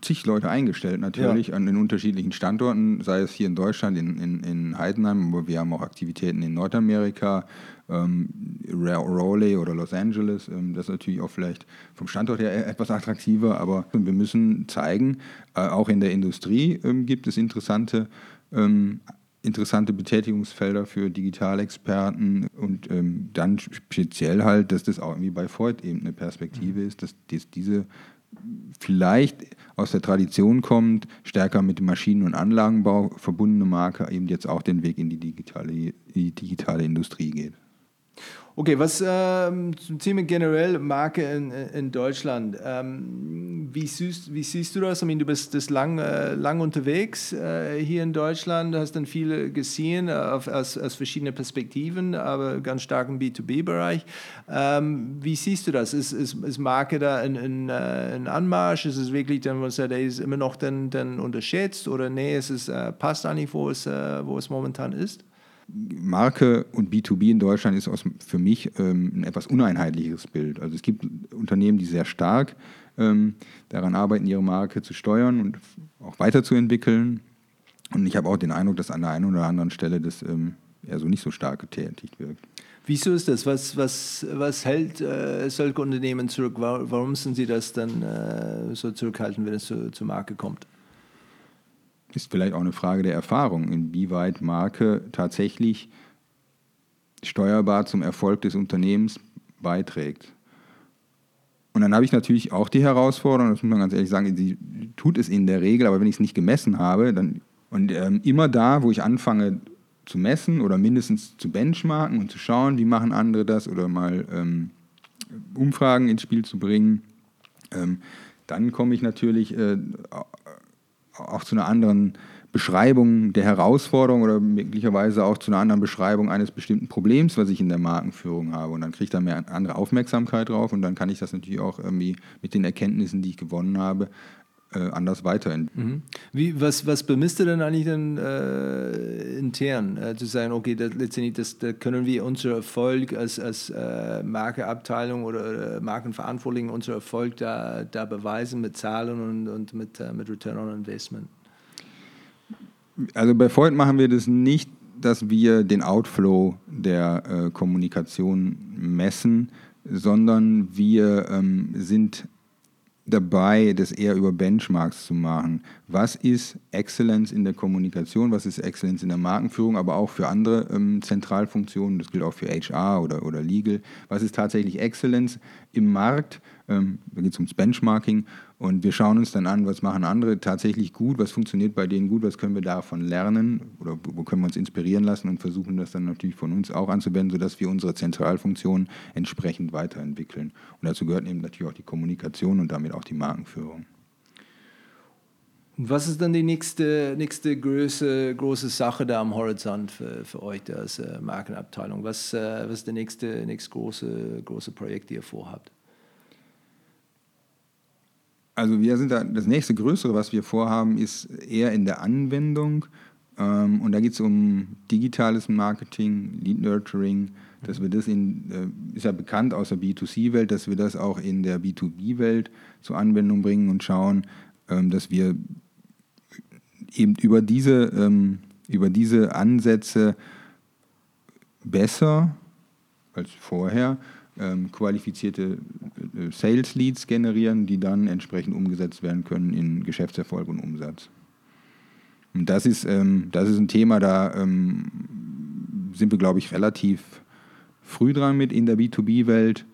[SPEAKER 2] zig Leute eingestellt natürlich ja. an den unterschiedlichen Standorten, sei es hier in Deutschland, in, in, in Heidenheim, aber wir haben auch Aktivitäten in Nordamerika, ähm, Raleigh oder Los Angeles. Ähm, das ist natürlich auch vielleicht vom Standort her e-, etwas attraktiver, aber wir müssen zeigen, äh, auch in der Industrie ähm, gibt es interessante ähm, interessante Betätigungsfelder für Digitalexperten und ähm, dann speziell halt, dass das auch irgendwie bei Freud eben eine Perspektive ist, dass, dass diese vielleicht aus der Tradition kommt, stärker mit dem Maschinen- und Anlagenbau verbundene Marke eben jetzt auch den Weg in die digitale, die digitale Industrie geht.
[SPEAKER 1] Okay, was ähm, zum Thema generell Marke in, in Deutschland? Ähm, wie, siehst, wie siehst du das? Ich meine, du bist das lang, äh, lang unterwegs äh, hier in Deutschland, hast dann viel gesehen auf, aus, aus verschiedenen Perspektiven, aber ganz stark im B2B-Bereich. Ähm, wie siehst du das? Ist, ist, ist Marke da ein, ein, äh, ein Anmarsch? Ist es wirklich dann, was der ist immer noch dann, dann unterschätzt oder nee, ist es äh, passt eigentlich, wo es, äh, wo es momentan ist?
[SPEAKER 2] Marke und B2B in Deutschland ist aus, für mich ähm, ein etwas uneinheitliches Bild. Also es gibt Unternehmen, die sehr stark ähm, daran arbeiten, ihre Marke zu steuern und auch weiterzuentwickeln. Und ich habe auch den Eindruck, dass an der einen oder anderen Stelle das ähm, eher so nicht so stark getätigt wird.
[SPEAKER 1] Wieso ist das? Was, was, was hält äh, solche Unternehmen zurück? Warum sind sie das dann äh, so zurückhaltend, wenn es zu, zur Marke kommt?
[SPEAKER 2] Ist vielleicht auch eine Frage der Erfahrung, inwieweit Marke tatsächlich steuerbar zum Erfolg des Unternehmens beiträgt. Und dann habe ich natürlich auch die Herausforderung, das muss man ganz ehrlich sagen, sie tut es in der Regel, aber wenn ich es nicht gemessen habe, dann und ähm, immer da, wo ich anfange zu messen oder mindestens zu benchmarken und zu schauen, wie machen andere das oder mal ähm, Umfragen ins Spiel zu bringen, ähm, dann komme ich natürlich äh, auch zu einer anderen Beschreibung der Herausforderung oder möglicherweise auch zu einer anderen Beschreibung eines bestimmten Problems, was ich in der Markenführung habe. Und dann kriege ich da mehr andere Aufmerksamkeit drauf und dann kann ich das natürlich auch irgendwie mit den Erkenntnissen, die ich gewonnen habe, äh, anders weiterentwickeln.
[SPEAKER 1] Mhm. Wie, was, was bemisst du denn eigentlich dann äh, intern? Äh, zu sagen, okay, das, letztendlich das, da können wir unseren Erfolg als, als äh, Markeabteilung oder Markenverantwortlichen, unseren Erfolg da, da beweisen mit Zahlen und, und mit, äh, mit Return on Investment?
[SPEAKER 2] Also bei Freud machen wir das nicht, dass wir den Outflow der äh, Kommunikation messen, sondern wir ähm, sind dabei, das eher über Benchmarks zu machen. Was ist Exzellenz in der Kommunikation, was ist Exzellenz in der Markenführung, aber auch für andere ähm, Zentralfunktionen, das gilt auch für HR oder, oder Legal. Was ist tatsächlich Exzellenz im Markt? Ähm, da geht es ums Benchmarking und wir schauen uns dann an, was machen andere tatsächlich gut, was funktioniert bei denen gut, was können wir davon lernen oder wo können wir uns inspirieren lassen und versuchen das dann natürlich von uns auch anzuwenden, sodass wir unsere Zentralfunktion entsprechend weiterentwickeln. Und dazu gehört eben natürlich auch die Kommunikation und damit auch die Markenführung.
[SPEAKER 1] Was ist dann die nächste, nächste große, große Sache da am Horizont für, für euch als äh, Markenabteilung? Was, äh, was ist das nächste, nächste große, große Projekt, das ihr vorhabt?
[SPEAKER 2] Also wir sind da, das nächste größere, was wir vorhaben, ist eher in der Anwendung. Ähm, und da geht es um digitales Marketing, Lead Nurturing, dass wir das in, äh, ist ja bekannt aus der B2C-Welt, dass wir das auch in der B2B-Welt zur Anwendung bringen und schauen, ähm, dass wir eben über diese, ähm, über diese Ansätze besser als vorher ähm, qualifizierte äh, Sales Leads generieren, die dann entsprechend umgesetzt werden können in Geschäftserfolg und Umsatz. Und das ist, ähm, das ist ein Thema, da ähm, sind wir, glaube ich, relativ früh dran mit in der B2B-Welt.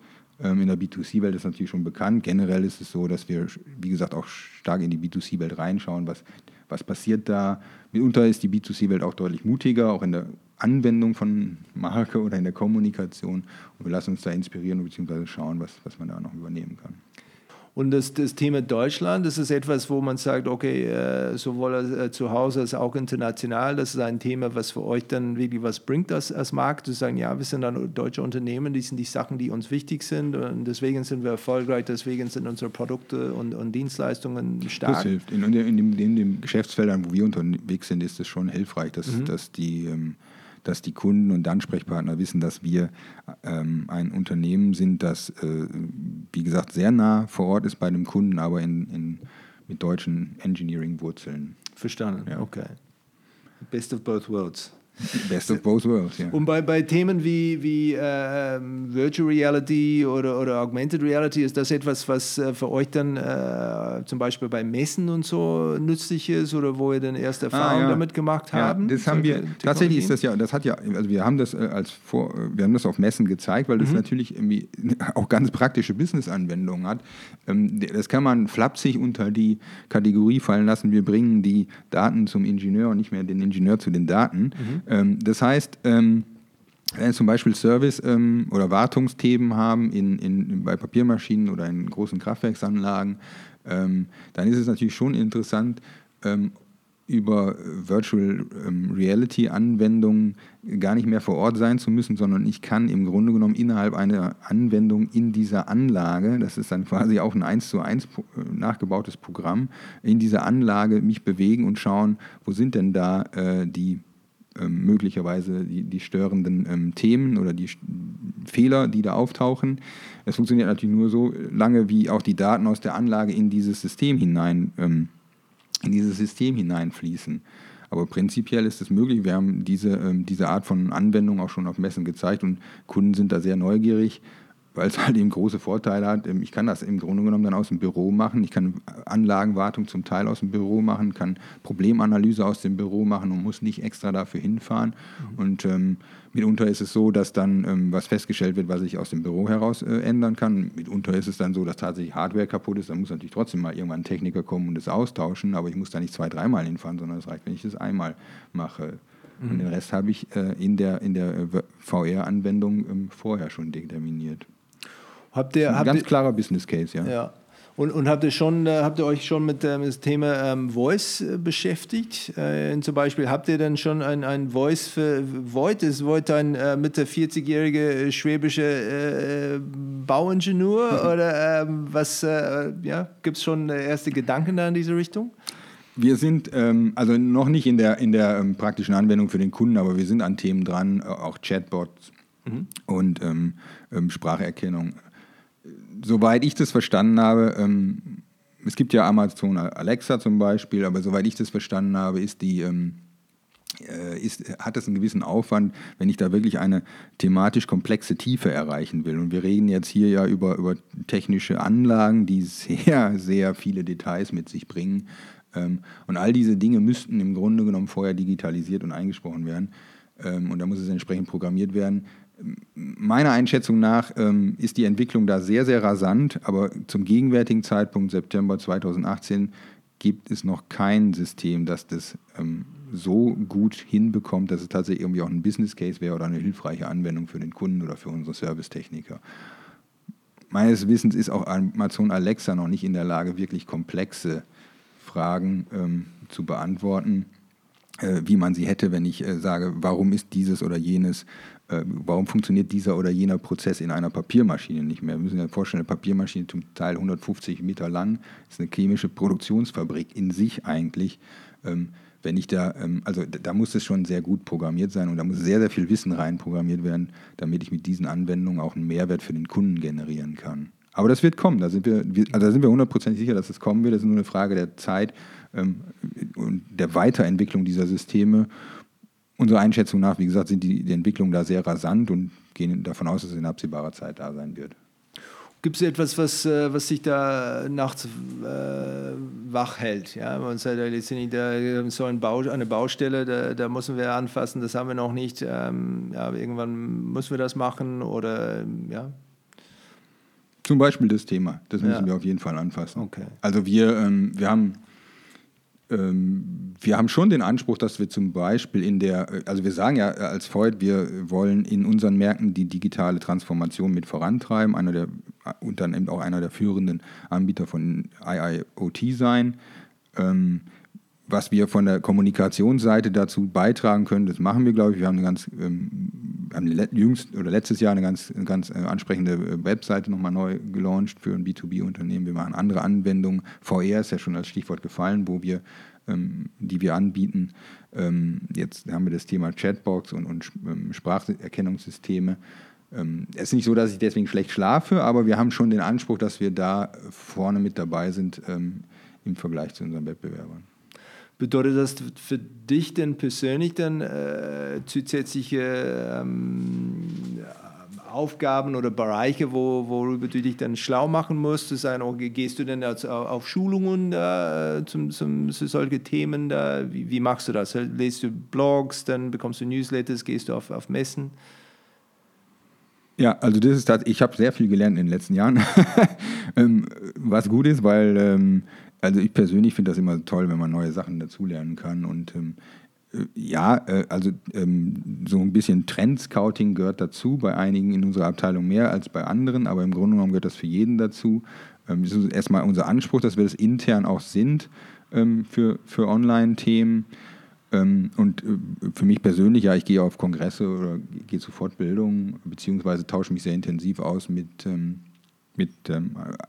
[SPEAKER 2] Ähm, in der B2C-Welt ist natürlich schon bekannt. Generell ist es so, dass wir, wie gesagt, auch stark in die B2C-Welt reinschauen, was, was passiert da. Mitunter ist die B2C-Welt auch deutlich mutiger, auch in der Anwendung von Marke oder in der Kommunikation. Und wir lassen uns da inspirieren bzw. schauen, was, was man da noch übernehmen kann.
[SPEAKER 1] Und das, das Thema Deutschland, das ist etwas, wo man sagt, okay, äh, sowohl äh, zu Hause als auch international, das ist ein Thema, was für euch dann wirklich was bringt als, als Markt, zu sagen, ja, wir sind dann deutsche Unternehmen, die sind die Sachen, die uns wichtig sind und deswegen sind wir erfolgreich, deswegen sind unsere Produkte und, und Dienstleistungen stark. Das hilft.
[SPEAKER 2] In, in, in, in den Geschäftsfeldern, wo wir unterwegs sind, ist es schon hilfreich, dass, mhm. dass die ähm, dass die Kunden und Ansprechpartner wissen, dass wir ähm, ein Unternehmen sind, das, äh, wie gesagt, sehr nah vor Ort ist bei dem Kunden, aber in, in mit deutschen Engineering-Wurzeln.
[SPEAKER 1] Verstanden, ja. okay. Best of both worlds. [laughs]
[SPEAKER 2] Best of both worlds, ja.
[SPEAKER 1] Und bei, bei Themen wie, wie äh, Virtual Reality oder, oder Augmented Reality, ist das etwas, was äh, für euch dann äh, zum Beispiel bei Messen und so nützlich ist oder wo ihr dann erste Erfahrungen ah, ja. damit gemacht haben?
[SPEAKER 2] Ja, das haben wir, tatsächlich ist das ja, das hat ja, also wir haben das äh, als vor, wir haben das auf Messen gezeigt, weil das mhm. natürlich irgendwie [laughs] auch ganz praktische Business-Anwendungen hat. Ähm, das kann man flapsig unter die Kategorie fallen lassen, wir bringen die Daten zum Ingenieur und nicht mehr den Ingenieur zu den Daten. Mhm. Ähm, das heißt, ähm, wenn wir zum Beispiel Service- ähm, oder Wartungsthemen haben in, in, bei Papiermaschinen oder in großen Kraftwerksanlagen, ähm, dann ist es natürlich schon interessant, ähm, über Virtual ähm, Reality Anwendungen gar nicht mehr vor Ort sein zu müssen, sondern ich kann im Grunde genommen innerhalb einer Anwendung in dieser Anlage, das ist dann quasi auch ein 1 zu 1 äh, nachgebautes Programm, in dieser Anlage mich bewegen und schauen, wo sind denn da äh, die ähm, möglicherweise die, die störenden ähm, Themen oder die Fehler, die da auftauchen. Es funktioniert natürlich nur so lange, wie auch die Daten aus der Anlage in dieses System hinein, ähm, in dieses System hineinfließen. Aber prinzipiell ist es möglich. Wir haben diese, ähm, diese Art von Anwendung auch schon auf Messen gezeigt und Kunden sind da sehr neugierig weil es [laughs] halt eben große Vorteile hat. Ähm, ich kann das im Grunde genommen dann aus dem Büro machen. Ich kann Anlagenwartung zum Teil aus dem Büro machen, kann Problemanalyse aus dem Büro machen und muss nicht extra dafür hinfahren. Mhm. Und ähm, mitunter ist es so, dass dann ähm, was festgestellt wird, was ich aus dem Büro heraus äh, ändern kann. Mitunter ist es dann so, dass tatsächlich Hardware kaputt ist. Dann muss natürlich trotzdem mal irgendwann ein Techniker kommen und es austauschen. Aber ich muss da nicht zwei, dreimal hinfahren, sondern es reicht, wenn ich das einmal mache. Mhm. Und den Rest habe ich äh, in der, in der äh, VR-Anwendung ähm, vorher schon determiniert.
[SPEAKER 1] Habt ihr,
[SPEAKER 2] ein ganz ihr, klarer Business Case, ja.
[SPEAKER 1] ja. Und, und habt, ihr schon, äh, habt ihr euch schon mit ähm, dem Thema ähm, Voice äh, beschäftigt? Äh, zum Beispiel, habt ihr denn schon ein, ein Voice für Voigt? Ist Voigt ein äh, Mitte 40-jährige schwäbische äh, Bauingenieur? Mhm. Oder ähm, was, äh, ja, gibt es schon erste Gedanken da in diese Richtung?
[SPEAKER 2] Wir sind ähm, also noch nicht in der, in der ähm, praktischen Anwendung für den Kunden, aber wir sind an Themen dran, auch Chatbots mhm. und ähm, ähm Spracherkennung soweit ich das verstanden habe, ähm, es gibt ja Amazon Alexa zum Beispiel, aber soweit ich das verstanden habe, ist die, ähm, äh, ist, hat es einen gewissen Aufwand, wenn ich da wirklich eine thematisch komplexe Tiefe erreichen will. Und wir reden jetzt hier ja über, über technische Anlagen, die sehr, sehr viele Details mit sich bringen. Ähm, und all diese Dinge müssten im Grunde genommen vorher digitalisiert und eingesprochen werden. Ähm, und da muss es entsprechend programmiert werden meiner Einschätzung nach ähm, ist die Entwicklung da sehr, sehr rasant, aber zum gegenwärtigen Zeitpunkt, September 2018, gibt es noch kein System, das das ähm, so gut hinbekommt, dass es tatsächlich irgendwie auch ein Business Case wäre oder eine hilfreiche Anwendung für den Kunden oder für unsere Servicetechniker. Meines Wissens ist auch Amazon Alexa noch nicht in der Lage, wirklich komplexe Fragen ähm, zu beantworten, wie man sie hätte, wenn ich äh, sage, warum ist dieses oder jenes, äh, warum funktioniert dieser oder jener Prozess in einer Papiermaschine nicht mehr. Wir müssen uns vorstellen, eine Papiermaschine zum Teil 150 Meter lang, ist eine chemische Produktionsfabrik in sich eigentlich. Ähm, wenn ich da, ähm, also da muss es schon sehr gut programmiert sein und da muss sehr, sehr viel Wissen rein programmiert werden, damit ich mit diesen Anwendungen auch einen Mehrwert für den Kunden generieren kann. Aber das wird kommen, da sind wir, also da sind wir hundertprozentig sicher, dass es kommen wird. Das ist nur eine Frage der Zeit und der Weiterentwicklung dieser Systeme. Unserer Einschätzung nach, wie gesagt, sind die, die Entwicklungen da sehr rasant und gehen davon aus, dass es in absehbarer Zeit da sein wird.
[SPEAKER 1] Gibt es etwas, was, äh, was sich da nachts äh, wach hält? Ja, man sagt, letztendlich da so ein Bau, eine Baustelle, da, da müssen wir anfassen, das haben wir noch nicht. Ähm, ja, irgendwann müssen wir das machen oder ja.
[SPEAKER 2] Zum Beispiel das Thema, das müssen ja. wir auf jeden Fall anfassen.
[SPEAKER 1] Okay.
[SPEAKER 2] Also wir, ähm, wir haben ähm, wir haben schon den Anspruch, dass wir zum Beispiel in der, also wir sagen ja als Freud, wir wollen in unseren Märkten die digitale Transformation mit vorantreiben, einer der, und dann eben auch einer der führenden Anbieter von IIoT sein. Was wir von der Kommunikationsseite dazu beitragen können, das machen wir, glaube ich. Wir haben eine ganz, ähm, jüngst oder letztes Jahr eine ganz, eine ganz äh, ansprechende äh, Webseite nochmal neu gelauncht für ein B2B-Unternehmen. Wir machen andere Anwendungen. VR ist ja schon als Stichwort gefallen, wo wir, ähm, die wir anbieten. Ähm, jetzt haben wir das Thema Chatbox und, und ähm, Spracherkennungssysteme. Ähm, es ist nicht so, dass ich deswegen schlecht schlafe, aber wir haben schon den Anspruch, dass wir da vorne mit dabei sind ähm, im Vergleich zu unseren Wettbewerbern.
[SPEAKER 1] Bedeutet das für dich denn persönlich dann äh, zusätzliche ähm, Aufgaben oder Bereiche, wo, worüber du dich dann schlau machen musst? Okay, gehst du denn auf, Schulungen äh, zum, zum, zu solchen Themen? Da? Wie, wie, machst du das? Lest du Blogs, dann bekommst du Newsletters, gehst du auf, auf Messen?
[SPEAKER 2] Ja, also das ist das, ich habe sehr viel gelernt in den letzten Jahren, [laughs] ähm, was gut ist, weil ähm, also ich persönlich finde das immer toll, wenn man neue Sachen dazulernen kann. Und ähm, äh, ja, äh, also ähm, so ein bisschen Trendscouting gehört dazu, bei einigen in unserer Abteilung mehr als bei anderen, aber im Grunde genommen gehört das für jeden dazu. Ähm, das ist erstmal unser Anspruch, dass wir das intern auch sind ähm, für, für Online-Themen. Ähm, und äh, für mich persönlich, ja, ich gehe auf Kongresse oder gehe zu Fortbildungen, beziehungsweise tausche mich sehr intensiv aus mit, ähm, mit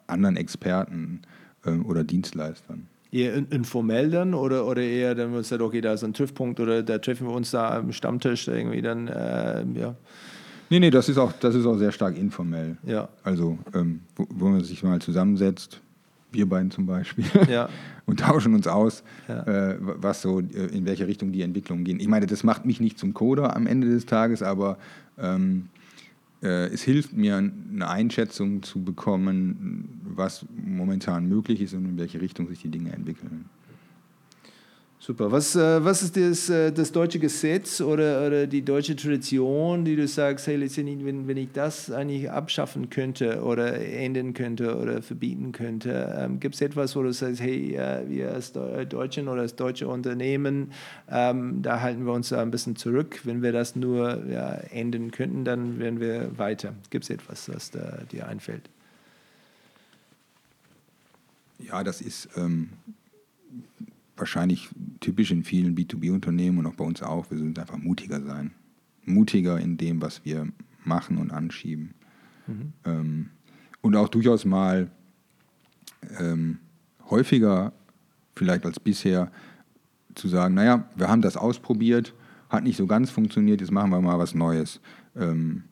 [SPEAKER 2] anderen Experten ähm, oder Dienstleistern.
[SPEAKER 1] Eher informell dann oder, oder eher, dann man sagt, okay, da ist ein Treffpunkt oder da treffen wir uns da am Stammtisch irgendwie dann, äh, ja.
[SPEAKER 2] Nee, nee, das ist auch, das ist auch sehr stark informell.
[SPEAKER 1] Ja.
[SPEAKER 2] Also, ähm, wo, wo, man sich mal zusammensetzt, wir beiden zum Beispiel,
[SPEAKER 1] ja. [laughs]
[SPEAKER 2] und tauschen uns aus,
[SPEAKER 1] ja.
[SPEAKER 2] äh, was so, äh, in welche Richtung die Entwicklungen gehen. Ich meine, das macht mich nicht zum Coder am Ende des Tages, aber ähm, äh, es hilft mir, eine Einschätzung zu bekommen, was momentan möglich ist und in welche Richtung sich die Dinge entwickeln.
[SPEAKER 1] Super. Was, äh, was ist das, äh, das deutsche Gesetz oder, oder die deutsche Tradition, die du sagst, hey, wenn, wenn ich das eigentlich abschaffen könnte oder ändern könnte oder verbieten könnte, ähm, gibt es etwas, wo du sagst, hey, äh, wir als Deutschen oder als deutsche Unternehmen, ähm, da halten wir uns ein bisschen zurück. Wenn wir das nur ja, ändern könnten, dann wären wir weiter. Gibt es etwas, was da dir einfällt?
[SPEAKER 2] Ja, das ist... Ähm wahrscheinlich typisch in vielen B2B-Unternehmen und auch bei uns auch, wir sind einfach mutiger sein. Mutiger in dem, was wir machen und anschieben. Mhm. Ähm, und auch durchaus mal ähm, häufiger, vielleicht als bisher, zu sagen, naja, wir haben das ausprobiert, hat nicht so ganz funktioniert, jetzt machen wir mal was Neues. Ähm,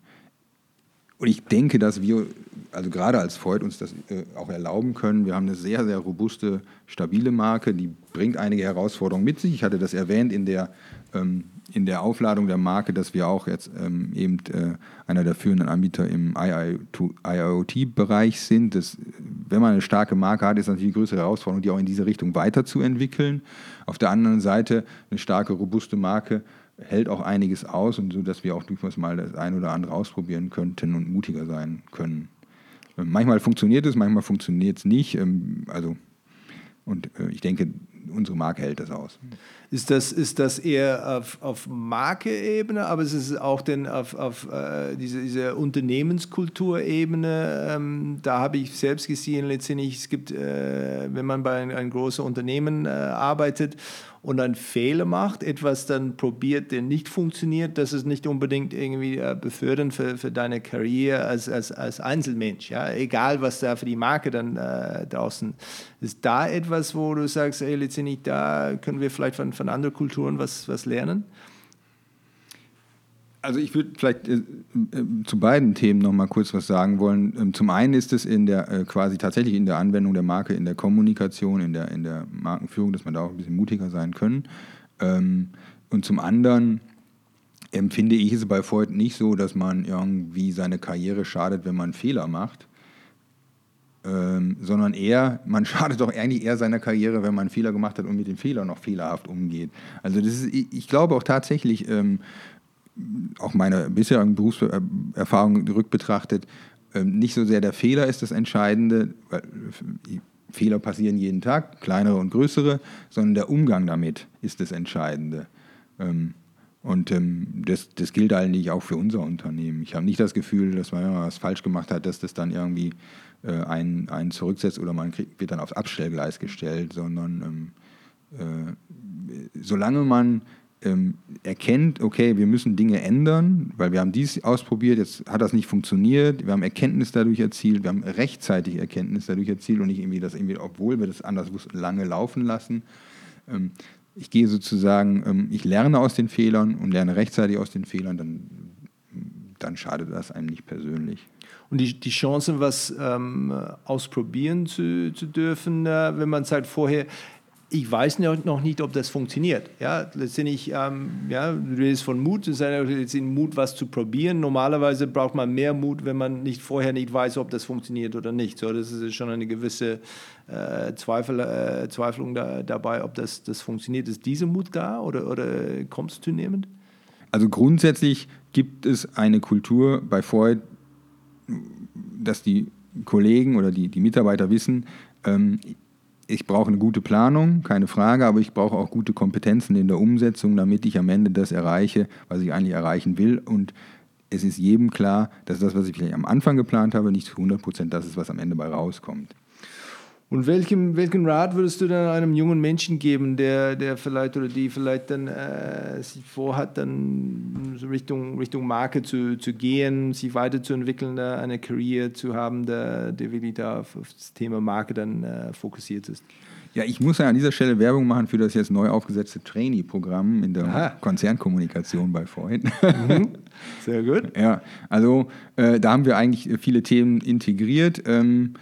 [SPEAKER 2] und ich denke, dass wir, also gerade als Freud, uns das äh, auch erlauben können. Wir haben eine sehr, sehr robuste, stabile Marke, die bringt einige Herausforderungen mit sich. Ich hatte das erwähnt in der, ähm, in der Aufladung der Marke, dass wir auch jetzt ähm, eben äh, einer der führenden Anbieter im IoT-Bereich sind. Das, wenn man eine starke Marke hat, ist natürlich die größere Herausforderung, die auch in diese Richtung weiterzuentwickeln. Auf der anderen Seite eine starke, robuste Marke hält auch einiges aus und so, dass wir auch durchaus mal das ein oder andere ausprobieren könnten und mutiger sein können. Ähm, manchmal funktioniert es, manchmal funktioniert es nicht. Ähm, also, und äh, ich denke, unsere Marke hält das aus.
[SPEAKER 1] Ist das, ist das eher auf, auf Marke-Ebene, aber ist es auch denn auf, auf äh, diese, diese Unternehmenskulturebene? Ähm, da habe ich selbst gesehen, letztendlich, es gibt, äh, wenn man bei einem, einem großen Unternehmen äh, arbeitet und einen Fehler macht, etwas dann probiert, der nicht funktioniert, das ist nicht unbedingt irgendwie äh, befördernd für, für deine Karriere als, als, als Einzelmensch. Ja? Egal, was da für die Marke dann äh, draußen ist. Da etwas, wo du sagst, ey, letztendlich, da können wir vielleicht von, von anderen Kulturen was, was lernen?
[SPEAKER 2] Also ich würde vielleicht äh, äh, zu beiden Themen noch mal kurz was sagen wollen. Ähm, zum einen ist es in der äh, quasi tatsächlich in der Anwendung der Marke, in der Kommunikation, in der, in der Markenführung, dass man da auch ein bisschen mutiger sein können. Ähm, und zum anderen empfinde ich es bei Freud nicht so, dass man irgendwie seine Karriere schadet, wenn man Fehler macht. Ähm, sondern eher, man [laughs] schadet doch eigentlich eher seiner Karriere, wenn man Fehler gemacht hat und mit dem Fehler noch fehlerhaft umgeht. Also das ist, ich glaube auch tatsächlich, ähm, auch meine bisherigen Berufserfahrungen rückbetrachtet, ähm, nicht so sehr der Fehler ist das Entscheidende, weil Fehler passieren jeden Tag, kleinere und größere, sondern der Umgang damit ist das Entscheidende. Ähm, und ähm, das, das gilt eigentlich auch für unser Unternehmen. Ich habe nicht das Gefühl, dass man was falsch gemacht hat, dass das dann irgendwie äh, einen, einen zurücksetzt oder man kriegt, wird dann aufs Abstellgleis gestellt, sondern äh, solange man ähm, erkennt, okay, wir müssen Dinge ändern, weil wir haben dies ausprobiert, jetzt hat das nicht funktioniert, wir haben Erkenntnis dadurch erzielt, wir haben rechtzeitig Erkenntnis dadurch erzielt und nicht irgendwie das irgendwie, obwohl wir das anders lange laufen lassen. Ähm, ich gehe sozusagen, ähm, ich lerne aus den Fehlern und lerne rechtzeitig aus den Fehlern, dann, dann schadet das einem nicht persönlich.
[SPEAKER 1] Und die, die Chance, was ähm, ausprobieren zu, zu dürfen, äh, wenn man sagt vorher, ich weiß noch nicht, ob das funktioniert. Ja, letztendlich, ähm, ja, du redest von Mut, es ist Mut, was zu probieren. Normalerweise braucht man mehr Mut, wenn man nicht vorher nicht weiß, ob das funktioniert oder nicht. So, das ist schon eine gewisse äh, Zweifel, äh, Zweifelung da, dabei, ob das, das funktioniert. Ist dieser Mut da oder, oder kommt es zunehmend?
[SPEAKER 2] Also grundsätzlich gibt es eine Kultur bei Freud, dass die Kollegen oder die, die Mitarbeiter wissen, ähm, ich brauche eine gute Planung, keine Frage, aber ich brauche auch gute Kompetenzen in der Umsetzung, damit ich am Ende das erreiche, was ich eigentlich erreichen will. Und es ist jedem klar, dass das, was ich vielleicht am Anfang geplant habe, nicht zu 100 Prozent das ist, was am Ende bei rauskommt.
[SPEAKER 1] Und welchen, welchen Rat würdest du dann einem jungen Menschen geben, der, der vielleicht oder die vielleicht dann äh, sich vorhat, dann so Richtung, Richtung Marke zu, zu gehen, sich weiterzuentwickeln, eine Karriere zu haben, der, der wirklich da auf, auf das Thema Marke dann äh, fokussiert ist?
[SPEAKER 2] Ja, ich muss ja an dieser Stelle Werbung machen für das jetzt neu aufgesetzte Trainee-Programm in der Aha. Konzernkommunikation bei Freund. Mhm. [laughs]
[SPEAKER 1] Sehr gut.
[SPEAKER 2] Ja, also äh, da haben wir eigentlich viele Themen integriert. Ähm,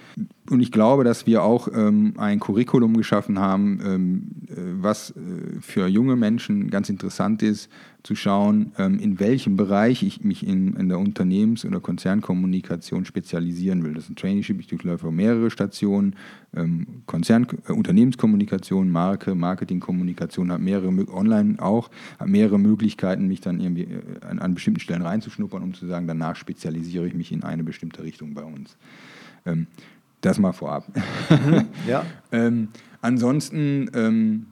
[SPEAKER 2] und ich glaube, dass wir auch ähm, ein Curriculum geschaffen haben, ähm, äh, was äh, für junge Menschen ganz interessant ist, zu schauen, ähm, in welchem Bereich ich mich in, in der Unternehmens- oder Konzernkommunikation spezialisieren will. Das ist ein Traineeship, ich durchläufe mehrere Stationen, ähm, Konzern, äh, Unternehmenskommunikation, Marke, Marketingkommunikation, habe mehrere, online auch, habe mehrere Möglichkeiten, mich dann irgendwie äh, an, an, bestimmten Stellen reinzuschnuppern, um zu sagen, danach spezialisiere ich mich in eine bestimmte Richtung bei uns. Das mal vorab. Mhm. ja. [laughs] ähm, ansonsten ähm,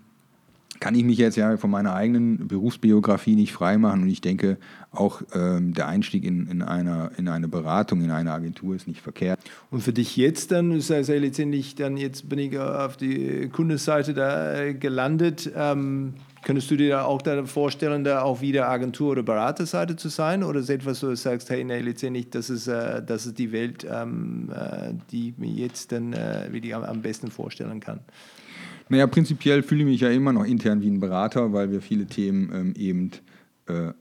[SPEAKER 2] kann ich mich jetzt ja von meiner eigenen Berufsbiografie nicht freimachen und ich denke, auch ähm, der Einstieg in, in, einer, in eine Beratung, in eine Agentur ist nicht verkehrt.
[SPEAKER 1] Und für dich jetzt dann, ist ja letztendlich dann, jetzt bin ich auf die Kundenseite da äh, gelandet, ähm, Könntest du dir auch da vorstellen, da auch wieder Agentur- oder Beraterseite zu sein? Oder ist etwas, wo du sagst, hey, nee, letztendlich, das ist, äh, das ist die Welt, ähm, äh, die mir jetzt dann äh, wie die am, am besten vorstellen kann?
[SPEAKER 2] Naja, prinzipiell fühle ich mich ja immer noch intern wie ein Berater, weil wir viele Themen ähm, eben äh,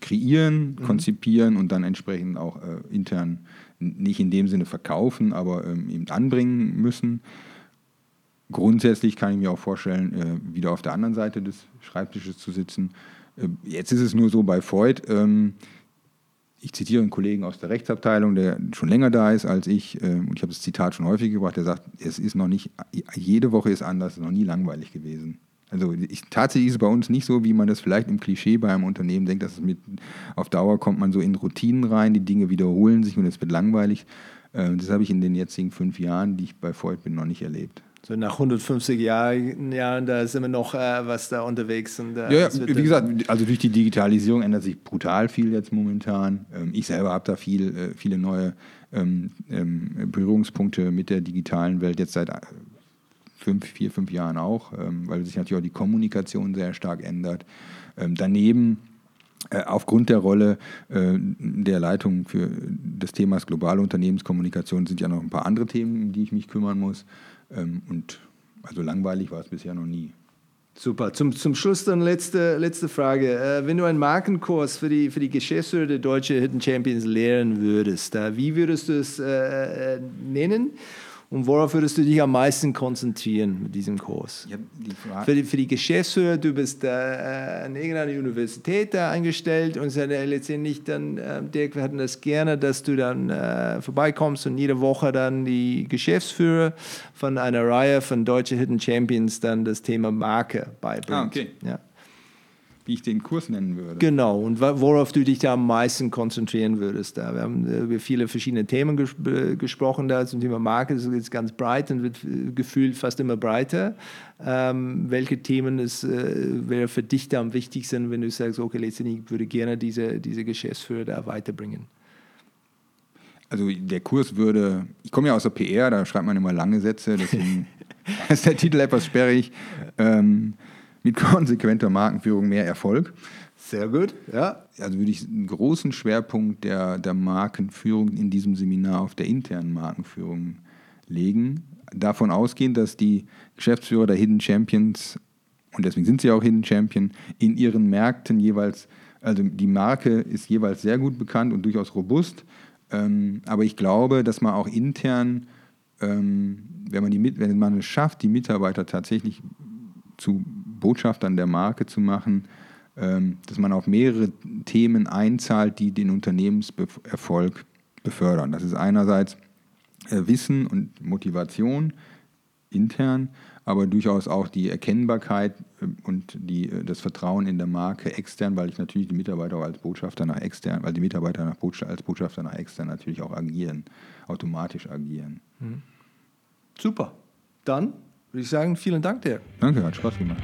[SPEAKER 2] kreieren, mhm. konzipieren und dann entsprechend auch äh, intern nicht in dem Sinne verkaufen, aber ähm, eben anbringen müssen. Grundsätzlich kann ich mir auch vorstellen, äh, wieder auf der anderen Seite des Schreibtisches zu sitzen. Äh, jetzt ist es nur so bei Freud, ähm, ich zitiere einen Kollegen aus der Rechtsabteilung, der schon länger da ist als ich, äh, und ich habe das Zitat schon häufig gebracht, der sagt, es ist noch nicht, jede Woche ist anders, ist noch nie langweilig gewesen. Also ich, tatsächlich ist es bei uns nicht so, wie man das vielleicht im Klischee bei einem Unternehmen denkt, dass es mit auf Dauer kommt man so in Routinen rein, die Dinge wiederholen sich und es wird langweilig. das habe ich in den jetzigen fünf Jahren, die ich bei Freud bin, noch nicht erlebt.
[SPEAKER 1] So nach 150 Jahren, Jahren da sind wir noch äh, was da unterwegs. Und,
[SPEAKER 2] äh, ja, ja wie gesagt, also durch die Digitalisierung ändert sich brutal viel jetzt momentan. Ähm, ich selber habe da viel, äh, viele neue ähm, ähm, Berührungspunkte mit der digitalen Welt jetzt seit äh, fünf, vier, fünf Jahren auch, ähm, weil sich natürlich auch die Kommunikation sehr stark ändert. Ähm, daneben äh, aufgrund der Rolle äh, der Leitung für des Themas globale Unternehmenskommunikation sind ja noch ein paar andere Themen, um die ich mich kümmern muss. Ähm, und also langweilig war es bisher noch nie.
[SPEAKER 1] Super. Zum, zum Schluss dann letzte, letzte Frage. Äh, wenn du einen Markenkurs für die, für die Geschäftsführer der Deutschen Hidden Champions lehren würdest, wie würdest du es äh, nennen? Und worauf würdest du dich am meisten konzentrieren mit diesem Kurs? Ja, die für, die, für die Geschäftsführer, du bist äh, an irgendeiner Universität da eingestellt und letztendlich dann, äh, Dirk, wir hatten das gerne, dass du dann äh, vorbeikommst und jede Woche dann die Geschäftsführer von einer Reihe von deutschen Hidden Champions dann das Thema Marke beibringst. Ah, okay. Ja
[SPEAKER 2] wie ich den Kurs nennen würde.
[SPEAKER 1] Genau, und worauf du dich da am meisten konzentrieren würdest. Da. Wir haben äh, über viele verschiedene Themen ges gesprochen da zum Thema Marke, das ist jetzt ganz breit und wird äh, gefühlt fast immer breiter. Ähm, welche Themen ist, äh, wäre für dich da am wichtigsten, wenn du sagst, okay, letztendlich würde gerne diese, diese Geschäftsführer da weiterbringen?
[SPEAKER 2] Also der Kurs würde, ich komme ja aus der PR, da schreibt man immer lange Sätze, deswegen [laughs] ist der Titel etwas sperrig. Ähm, mit [laughs] konsequenter Markenführung mehr Erfolg.
[SPEAKER 1] Sehr gut, ja.
[SPEAKER 2] Also würde ich einen großen Schwerpunkt der, der Markenführung in diesem Seminar auf der internen Markenführung legen. Davon ausgehen, dass die Geschäftsführer der Hidden Champions, und deswegen sind sie auch Hidden Champion, in ihren Märkten jeweils, also die Marke ist jeweils sehr gut bekannt und durchaus robust. Ähm, aber ich glaube, dass man auch intern, ähm, wenn, man die, wenn man es schafft, die Mitarbeiter tatsächlich zu Botschaftern der Marke zu machen, ähm, dass man auf mehrere Themen einzahlt, die den Unternehmenserfolg befördern. Das ist einerseits äh, Wissen und Motivation intern, aber durchaus auch die Erkennbarkeit äh, und die, äh, das Vertrauen in der Marke extern, weil ich natürlich die Mitarbeiter auch als Botschafter nach extern, weil die Mitarbeiter nach Botschafter, als Botschafter nach extern natürlich auch agieren, automatisch agieren. Mhm.
[SPEAKER 1] Super. Dann würde ich sagen, vielen Dank dir.
[SPEAKER 2] Danke, hat Spaß gemacht.